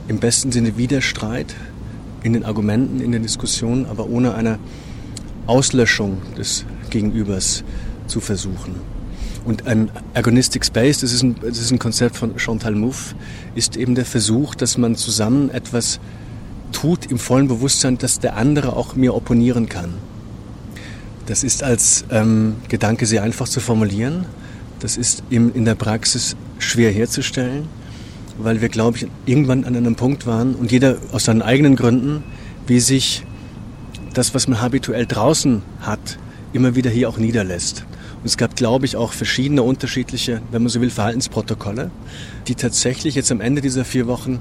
Speaker 2: im besten Sinne Widerstreit in den Argumenten, in den Diskussionen, aber ohne eine Auslöschung des Gegenübers zu versuchen. Und ein Agonistic Space, das ist ein, das ist ein Konzept von Chantal Mouffe, ist eben der Versuch, dass man zusammen etwas tut im vollen Bewusstsein, dass der andere auch mir opponieren kann. Das ist als ähm, Gedanke sehr einfach zu formulieren. Das ist im, in der Praxis schwer herzustellen, weil wir, glaube ich, irgendwann an einem Punkt waren und jeder aus seinen eigenen Gründen, wie sich das, was man habituell draußen hat, immer wieder hier auch niederlässt. Und es gab, glaube ich, auch verschiedene unterschiedliche, wenn man so will, Verhaltensprotokolle, die tatsächlich jetzt am Ende dieser vier Wochen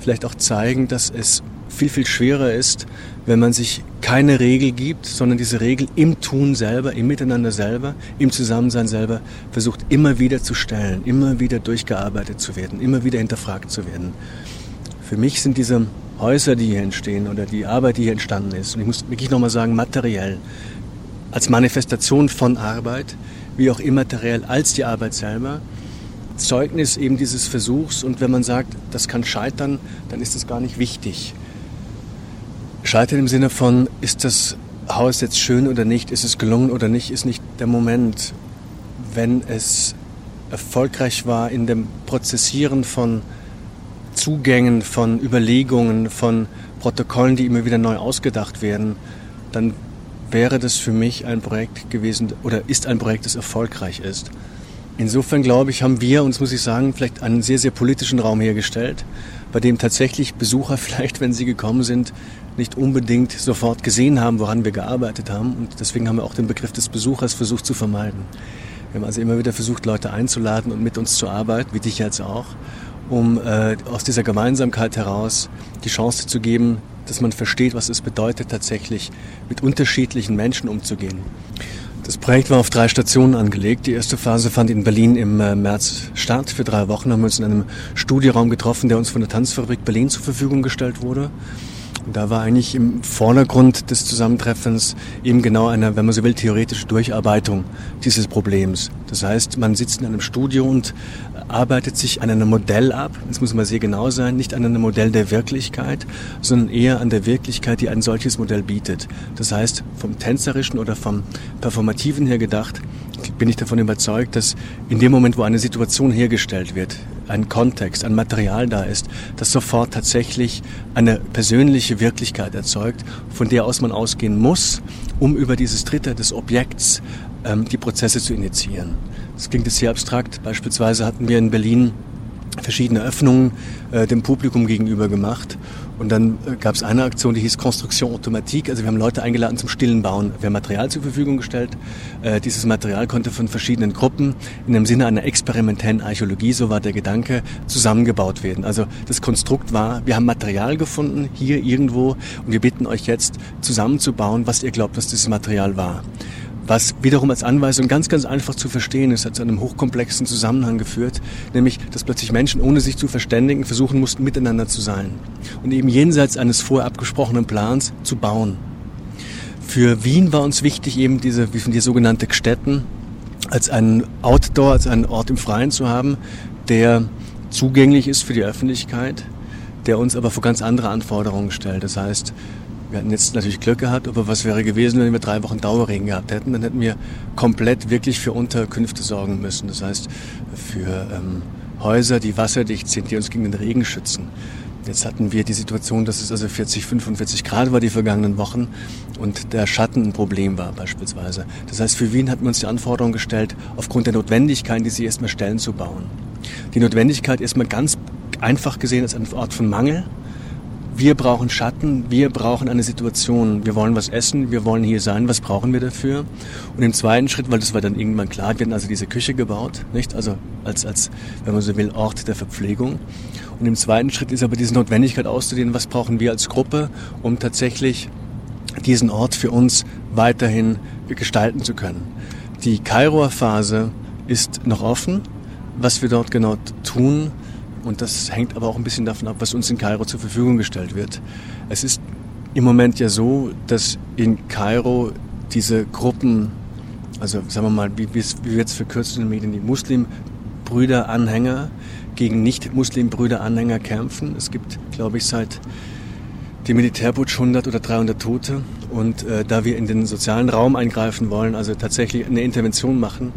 Speaker 2: vielleicht auch zeigen, dass es viel, viel schwerer ist, wenn man sich keine Regel gibt, sondern diese Regel im Tun selber, im Miteinander selber, im Zusammensein selber versucht immer wieder zu stellen, immer wieder durchgearbeitet zu werden, immer wieder hinterfragt zu werden. Für mich sind diese Häuser, die hier entstehen oder die Arbeit, die hier entstanden ist, und ich muss wirklich nochmal sagen, materiell, als Manifestation von Arbeit, wie auch immateriell als die Arbeit selber, Zeugnis eben dieses Versuchs. Und wenn man sagt, das kann scheitern, dann ist das gar nicht wichtig. Scheitern im Sinne von, ist das Haus jetzt schön oder nicht, ist es gelungen oder nicht, ist nicht der Moment. Wenn es erfolgreich war in dem Prozessieren von Zugängen, von Überlegungen, von Protokollen, die immer wieder neu ausgedacht werden, dann wäre das für mich ein Projekt gewesen oder ist ein Projekt, das erfolgreich ist. Insofern glaube ich, haben wir uns, muss ich sagen, vielleicht einen sehr, sehr politischen Raum hergestellt, bei dem tatsächlich Besucher vielleicht, wenn sie gekommen sind, nicht unbedingt sofort gesehen haben, woran wir gearbeitet haben. Und deswegen haben wir auch den Begriff des Besuchers versucht zu vermeiden. Wir haben also immer wieder versucht, Leute einzuladen und mit uns zu arbeiten, wie dich jetzt auch, um äh, aus dieser Gemeinsamkeit heraus die Chance zu geben, dass man versteht, was es bedeutet, tatsächlich mit unterschiedlichen Menschen umzugehen. Das Projekt war auf drei Stationen angelegt. Die erste Phase fand in Berlin im äh, März statt. Für drei Wochen haben wir uns in einem Studieraum getroffen, der uns von der Tanzfabrik Berlin zur Verfügung gestellt wurde. Da war eigentlich im Vordergrund des Zusammentreffens eben genau eine, wenn man so will, theoretische Durcharbeitung dieses Problems. Das heißt, man sitzt in einem Studio und arbeitet sich an einem Modell ab. Das muss mal sehr genau sein, nicht an einem Modell der Wirklichkeit, sondern eher an der Wirklichkeit, die ein solches Modell bietet. Das heißt, vom tänzerischen oder vom performativen her gedacht, bin ich davon überzeugt, dass in dem Moment, wo eine Situation hergestellt wird, ein Kontext, ein Material da ist, das sofort tatsächlich eine persönliche Wirklichkeit erzeugt, von der aus man ausgehen muss, um über dieses Dritte des Objekts ähm, die Prozesse zu initiieren. Das klingt jetzt sehr abstrakt. Beispielsweise hatten wir in Berlin verschiedene Öffnungen äh, dem Publikum gegenüber gemacht. Und dann äh, gab es eine Aktion, die hieß Konstruktion Automatik. Also wir haben Leute eingeladen zum stillen Bauen. Wir haben Material zur Verfügung gestellt. Äh, dieses Material konnte von verschiedenen Gruppen in dem Sinne einer experimentellen Archäologie, so war der Gedanke, zusammengebaut werden. Also das Konstrukt war, wir haben Material gefunden, hier irgendwo, und wir bitten euch jetzt zusammenzubauen, was ihr glaubt, was dieses Material war was wiederum als Anweisung ganz, ganz einfach zu verstehen ist, hat zu einem hochkomplexen Zusammenhang geführt, nämlich, dass plötzlich Menschen, ohne sich zu verständigen, versuchen mussten, miteinander zu sein und eben jenseits eines vorher abgesprochenen Plans zu bauen. Für Wien war uns wichtig, eben diese, wie von dir sogenannte Gstetten, als einen Outdoor, als einen Ort im Freien zu haben, der zugänglich ist für die Öffentlichkeit, der uns aber vor ganz andere Anforderungen stellt. Das heißt, wir hatten jetzt natürlich Glück gehabt, aber was wäre gewesen, wenn wir drei Wochen Dauerregen gehabt hätten? Dann hätten wir komplett wirklich für Unterkünfte sorgen müssen. Das heißt, für ähm, Häuser, die wasserdicht sind, die uns gegen den Regen schützen. Jetzt hatten wir die Situation, dass es also 40, 45 Grad war die vergangenen Wochen und der Schatten ein Problem war beispielsweise. Das heißt, für Wien hatten wir uns die Anforderung gestellt, aufgrund der Notwendigkeit, die sie erstmal stellen, zu bauen. Die Notwendigkeit erstmal ganz einfach gesehen als ein Ort von Mangel, wir brauchen Schatten, wir brauchen eine Situation, wir wollen was essen, wir wollen hier sein, was brauchen wir dafür? Und im zweiten Schritt, weil das war dann irgendwann klar, wir hatten also diese Küche gebaut, nicht? Also als, als, wenn man so will, Ort der Verpflegung. Und im zweiten Schritt ist aber diese Notwendigkeit auszudehnen, was brauchen wir als Gruppe, um tatsächlich diesen Ort für uns weiterhin gestalten zu können. Die Kairoer Phase ist noch offen. Was wir dort genau tun, und das hängt aber auch ein bisschen davon ab, was uns in Kairo zur Verfügung gestellt wird. Es ist im Moment ja so, dass in Kairo diese Gruppen, also sagen wir mal, wie, wie wird es verkürzt in den Medien, die Muslimbrüder-Anhänger gegen Nicht-Muslimbrüder-Anhänger kämpfen. Es gibt, glaube ich, seit dem Militärputsch 100 oder 300 Tote. Und äh, da wir in den sozialen Raum eingreifen wollen, also tatsächlich eine Intervention machen,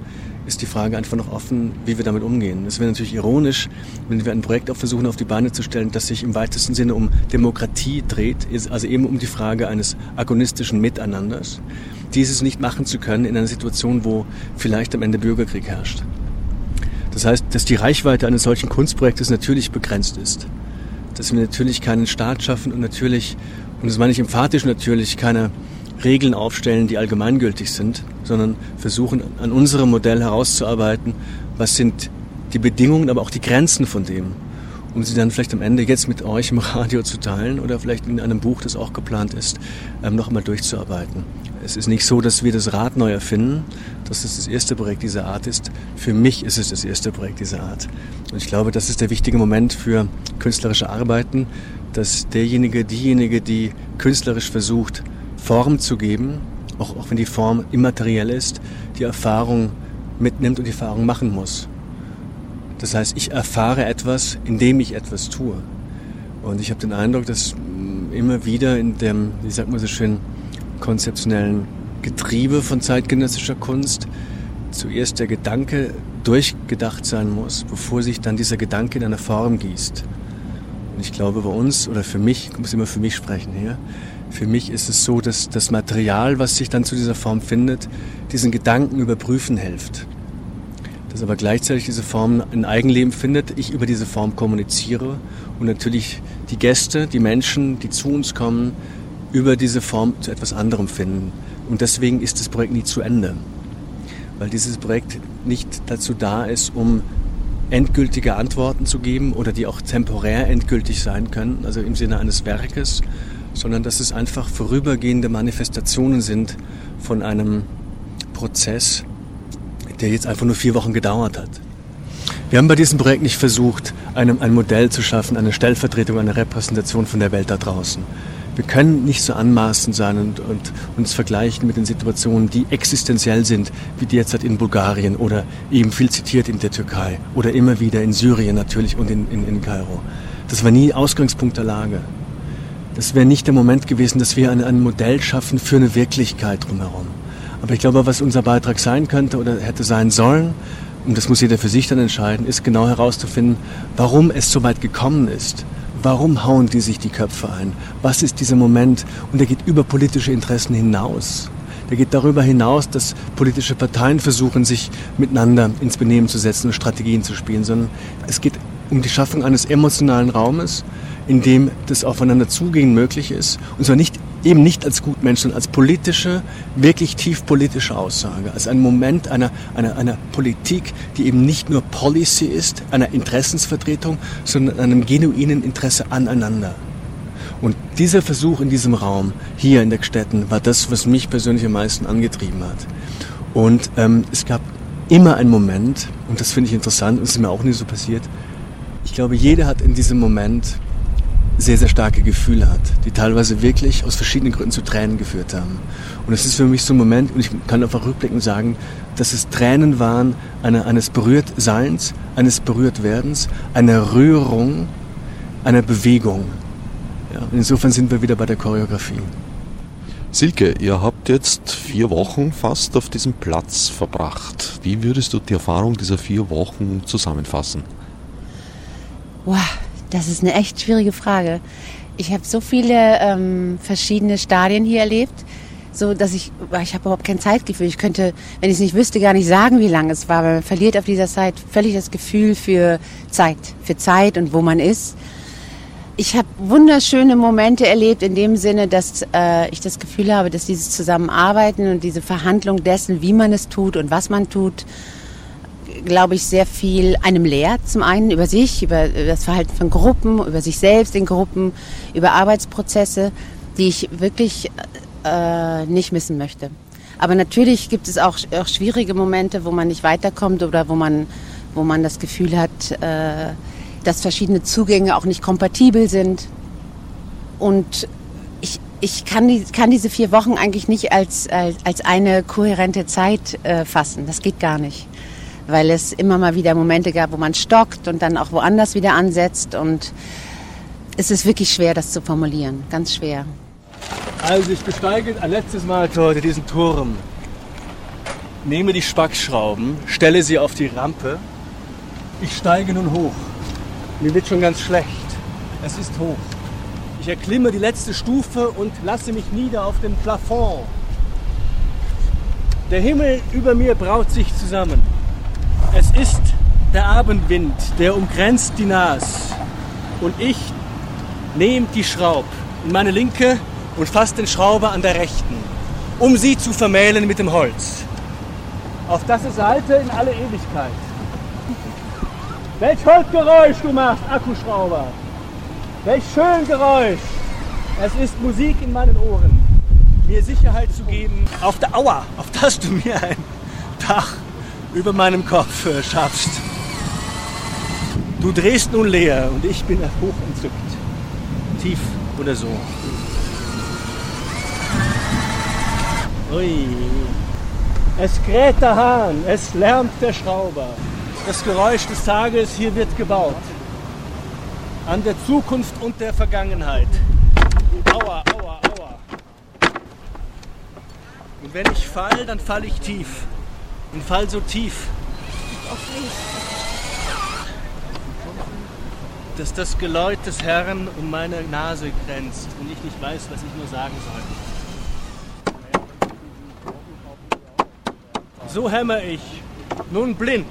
Speaker 2: ist die Frage einfach noch offen, wie wir damit umgehen. Es wäre natürlich ironisch, wenn wir ein Projekt auch versuchen auf die Beine zu stellen, das sich im weitesten Sinne um Demokratie dreht, also eben um die Frage eines agonistischen Miteinanders, dieses nicht machen zu können in einer Situation, wo vielleicht am Ende Bürgerkrieg herrscht. Das heißt, dass die Reichweite eines solchen Kunstprojektes natürlich begrenzt ist. Dass wir natürlich keinen Staat schaffen und natürlich, und das meine ich emphatisch natürlich, keine Regeln aufstellen, die allgemeingültig sind, sondern versuchen an unserem Modell herauszuarbeiten, was sind die Bedingungen, aber auch die Grenzen von dem, um sie dann vielleicht am Ende jetzt mit euch im Radio zu teilen oder vielleicht in einem Buch, das auch geplant ist, ähm, noch einmal durchzuarbeiten. Es ist nicht so, dass wir das Rad neu erfinden, dass es das erste Projekt dieser Art ist. Für mich ist es das erste Projekt dieser Art. Und ich glaube, das ist der wichtige Moment für künstlerische Arbeiten, dass derjenige, diejenige, die künstlerisch versucht, Form zu geben auch, auch wenn die Form immateriell ist, die Erfahrung mitnimmt und die Erfahrung machen muss. Das heißt, ich erfahre etwas, indem ich etwas tue. Und ich habe den Eindruck, dass mm, immer wieder in dem, wie sagt man so schön, konzeptionellen Getriebe von zeitgenössischer Kunst zuerst der Gedanke durchgedacht sein muss, bevor sich dann dieser Gedanke in eine Form gießt. Und ich glaube, bei uns, oder für mich, ich muss immer für mich sprechen hier, für mich ist es so, dass das Material, was sich dann zu dieser Form findet, diesen Gedanken überprüfen hilft. Dass aber gleichzeitig diese Form ein Eigenleben findet, ich über diese Form kommuniziere und natürlich die Gäste, die Menschen, die zu uns kommen, über diese Form zu etwas anderem finden. Und deswegen ist das Projekt nie zu Ende. Weil dieses Projekt nicht dazu da ist, um endgültige Antworten zu geben oder die auch temporär endgültig sein können, also im Sinne eines Werkes, sondern dass es einfach vorübergehende Manifestationen sind von einem Prozess, der jetzt einfach nur vier Wochen gedauert hat. Wir haben bei diesem Projekt nicht versucht, einem ein Modell zu schaffen, eine Stellvertretung, eine Repräsentation von der Welt da draußen. Wir können nicht so anmaßend sein und, und uns vergleichen mit den Situationen, die existenziell sind, wie derzeit in Bulgarien oder eben viel zitiert in der Türkei oder immer wieder in Syrien natürlich und in, in, in Kairo. Das war nie Ausgangspunkt der Lage. Das wäre nicht der Moment gewesen, dass wir ein, ein Modell schaffen für eine Wirklichkeit drumherum. Aber ich glaube, was unser Beitrag sein könnte oder hätte sein sollen, und das muss jeder für sich dann entscheiden, ist genau herauszufinden, warum es so weit gekommen ist Warum hauen die sich die Köpfe ein? Was ist dieser Moment? Und er geht über politische Interessen hinaus. Der geht darüber hinaus, dass politische Parteien versuchen, sich miteinander ins Benehmen zu setzen und Strategien zu spielen, sondern es geht um die Schaffung eines emotionalen Raumes, in dem das Aufeinander zugehen möglich ist. Und zwar nicht eben nicht als Gutmensch, sondern als politische, wirklich tief politische Aussage, als ein Moment einer, einer, einer Politik, die eben nicht nur Policy ist, einer Interessensvertretung, sondern einem genuinen Interesse aneinander. Und dieser Versuch in diesem Raum, hier in der Gstetten, war das, was mich persönlich am meisten angetrieben hat. Und ähm, es gab immer einen Moment, und das finde ich interessant, und es ist mir auch nie so passiert, ich glaube, jeder hat in diesem Moment sehr, sehr starke Gefühle hat, die teilweise wirklich aus verschiedenen Gründen zu Tränen geführt haben. Und es ist für mich so ein Moment, und ich kann einfach rückblickend sagen, dass es Tränen waren eine, eines Berührtseins, eines Berührtwerdens, einer Rührung, einer Bewegung. Ja, insofern sind wir wieder bei der Choreografie.
Speaker 6: Silke, ihr habt jetzt vier Wochen fast auf diesem Platz verbracht. Wie würdest du die Erfahrung dieser vier Wochen zusammenfassen?
Speaker 4: Wow, das ist eine echt schwierige Frage. Ich habe so viele ähm, verschiedene Stadien hier erlebt, so dass ich, ich habe überhaupt kein Zeitgefühl. Ich könnte, wenn ich es nicht wüsste, gar nicht sagen, wie lange es war. Aber man verliert auf dieser Zeit völlig das Gefühl für Zeit, für Zeit und wo man ist. Ich habe wunderschöne Momente erlebt in dem Sinne, dass äh, ich das Gefühl habe, dass dieses Zusammenarbeiten und diese Verhandlung dessen, wie man es tut und was man tut, glaube ich, sehr viel einem lehrt. Zum einen über sich, über das Verhalten von Gruppen, über sich selbst in Gruppen, über Arbeitsprozesse, die ich wirklich äh, nicht missen möchte. Aber natürlich gibt es auch, auch schwierige Momente, wo man nicht weiterkommt oder wo man, wo man das Gefühl hat, äh, dass verschiedene Zugänge auch nicht kompatibel sind. Und ich, ich kann, die, kann diese vier Wochen eigentlich nicht als, als, als eine kohärente Zeit äh, fassen. Das geht gar nicht weil es immer mal wieder Momente gab, wo man stockt und dann auch woanders wieder ansetzt. Und es ist wirklich schwer, das zu formulieren. Ganz schwer.
Speaker 2: Also ich besteige ein letztes Mal heute diesen Turm, nehme die Spackschrauben, stelle sie auf die Rampe. Ich steige nun hoch. Mir wird schon ganz schlecht. Es ist hoch. Ich erklimme die letzte Stufe und lasse mich nieder auf den Plafond. Der Himmel über mir braut sich zusammen. Es ist der Abendwind, der umgrenzt die Nas. Und ich nehme die Schraube in meine linke und fasse den Schrauber an der rechten, um sie zu vermählen mit dem Holz. Auf das es halte in alle Ewigkeit. Welch Holzgeräusch du machst, Akkuschrauber! Welch schön Geräusch! Es ist Musik in meinen Ohren, mir Sicherheit zu geben. Auf der Aua, auf das du mir ein Dach über meinem Kopf äh, schaffst. Du drehst nun leer und ich bin hoch entzückt. Tief oder so. Ui. Es kräht der Hahn, es lärmt der Schrauber. Das Geräusch des Tages, hier wird gebaut. An der Zukunft und der Vergangenheit. Aua, aua, aua. Und wenn ich fall, dann fall ich tief. Und fall so tief, dass das Geläut des Herrn um meine Nase grenzt und ich nicht weiß, was ich nur sagen soll. So hämmer ich, nun blind,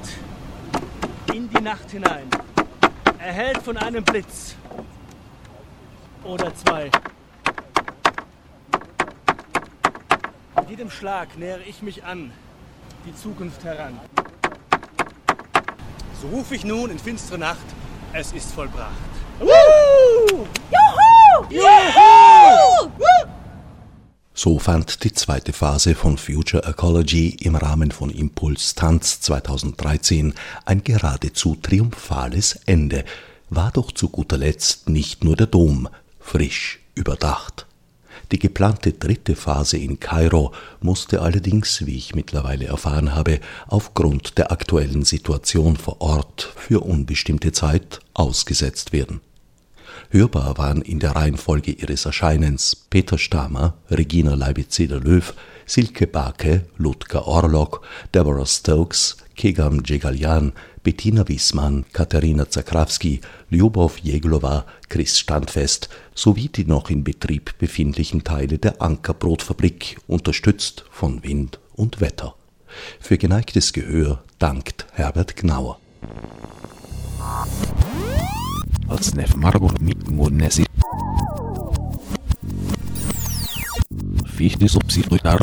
Speaker 2: in die Nacht hinein, erhellt von einem Blitz oder zwei. Mit jedem Schlag nähere ich mich an, die Zukunft heran. So rufe ich nun in finstere Nacht, es ist vollbracht. Juhu!
Speaker 1: Juhu! So fand die zweite Phase von Future Ecology im Rahmen von Impuls Tanz 2013 ein geradezu triumphales Ende, war doch zu guter Letzt nicht nur der Dom frisch überdacht. Die geplante dritte Phase in Kairo musste allerdings, wie ich mittlerweile erfahren habe, aufgrund der aktuellen Situation vor Ort für unbestimmte Zeit ausgesetzt werden. Hörbar waren in der Reihenfolge ihres Erscheinens Peter Stamer, Regina Leibitz-Löw, Silke Barke, Ludger Orlok, Deborah Stokes, Kegam Djegaljan, Bettina Wiesmann, Katharina Zakrawski, Ljubow Jeglova, Chris Standfest sowie die noch in Betrieb befindlichen Teile der Ankerbrotfabrik, unterstützt von Wind und Wetter. Für geneigtes Gehör dankt Herbert Gnauer. Als Margot mit Murnesi. Fichte subsidiar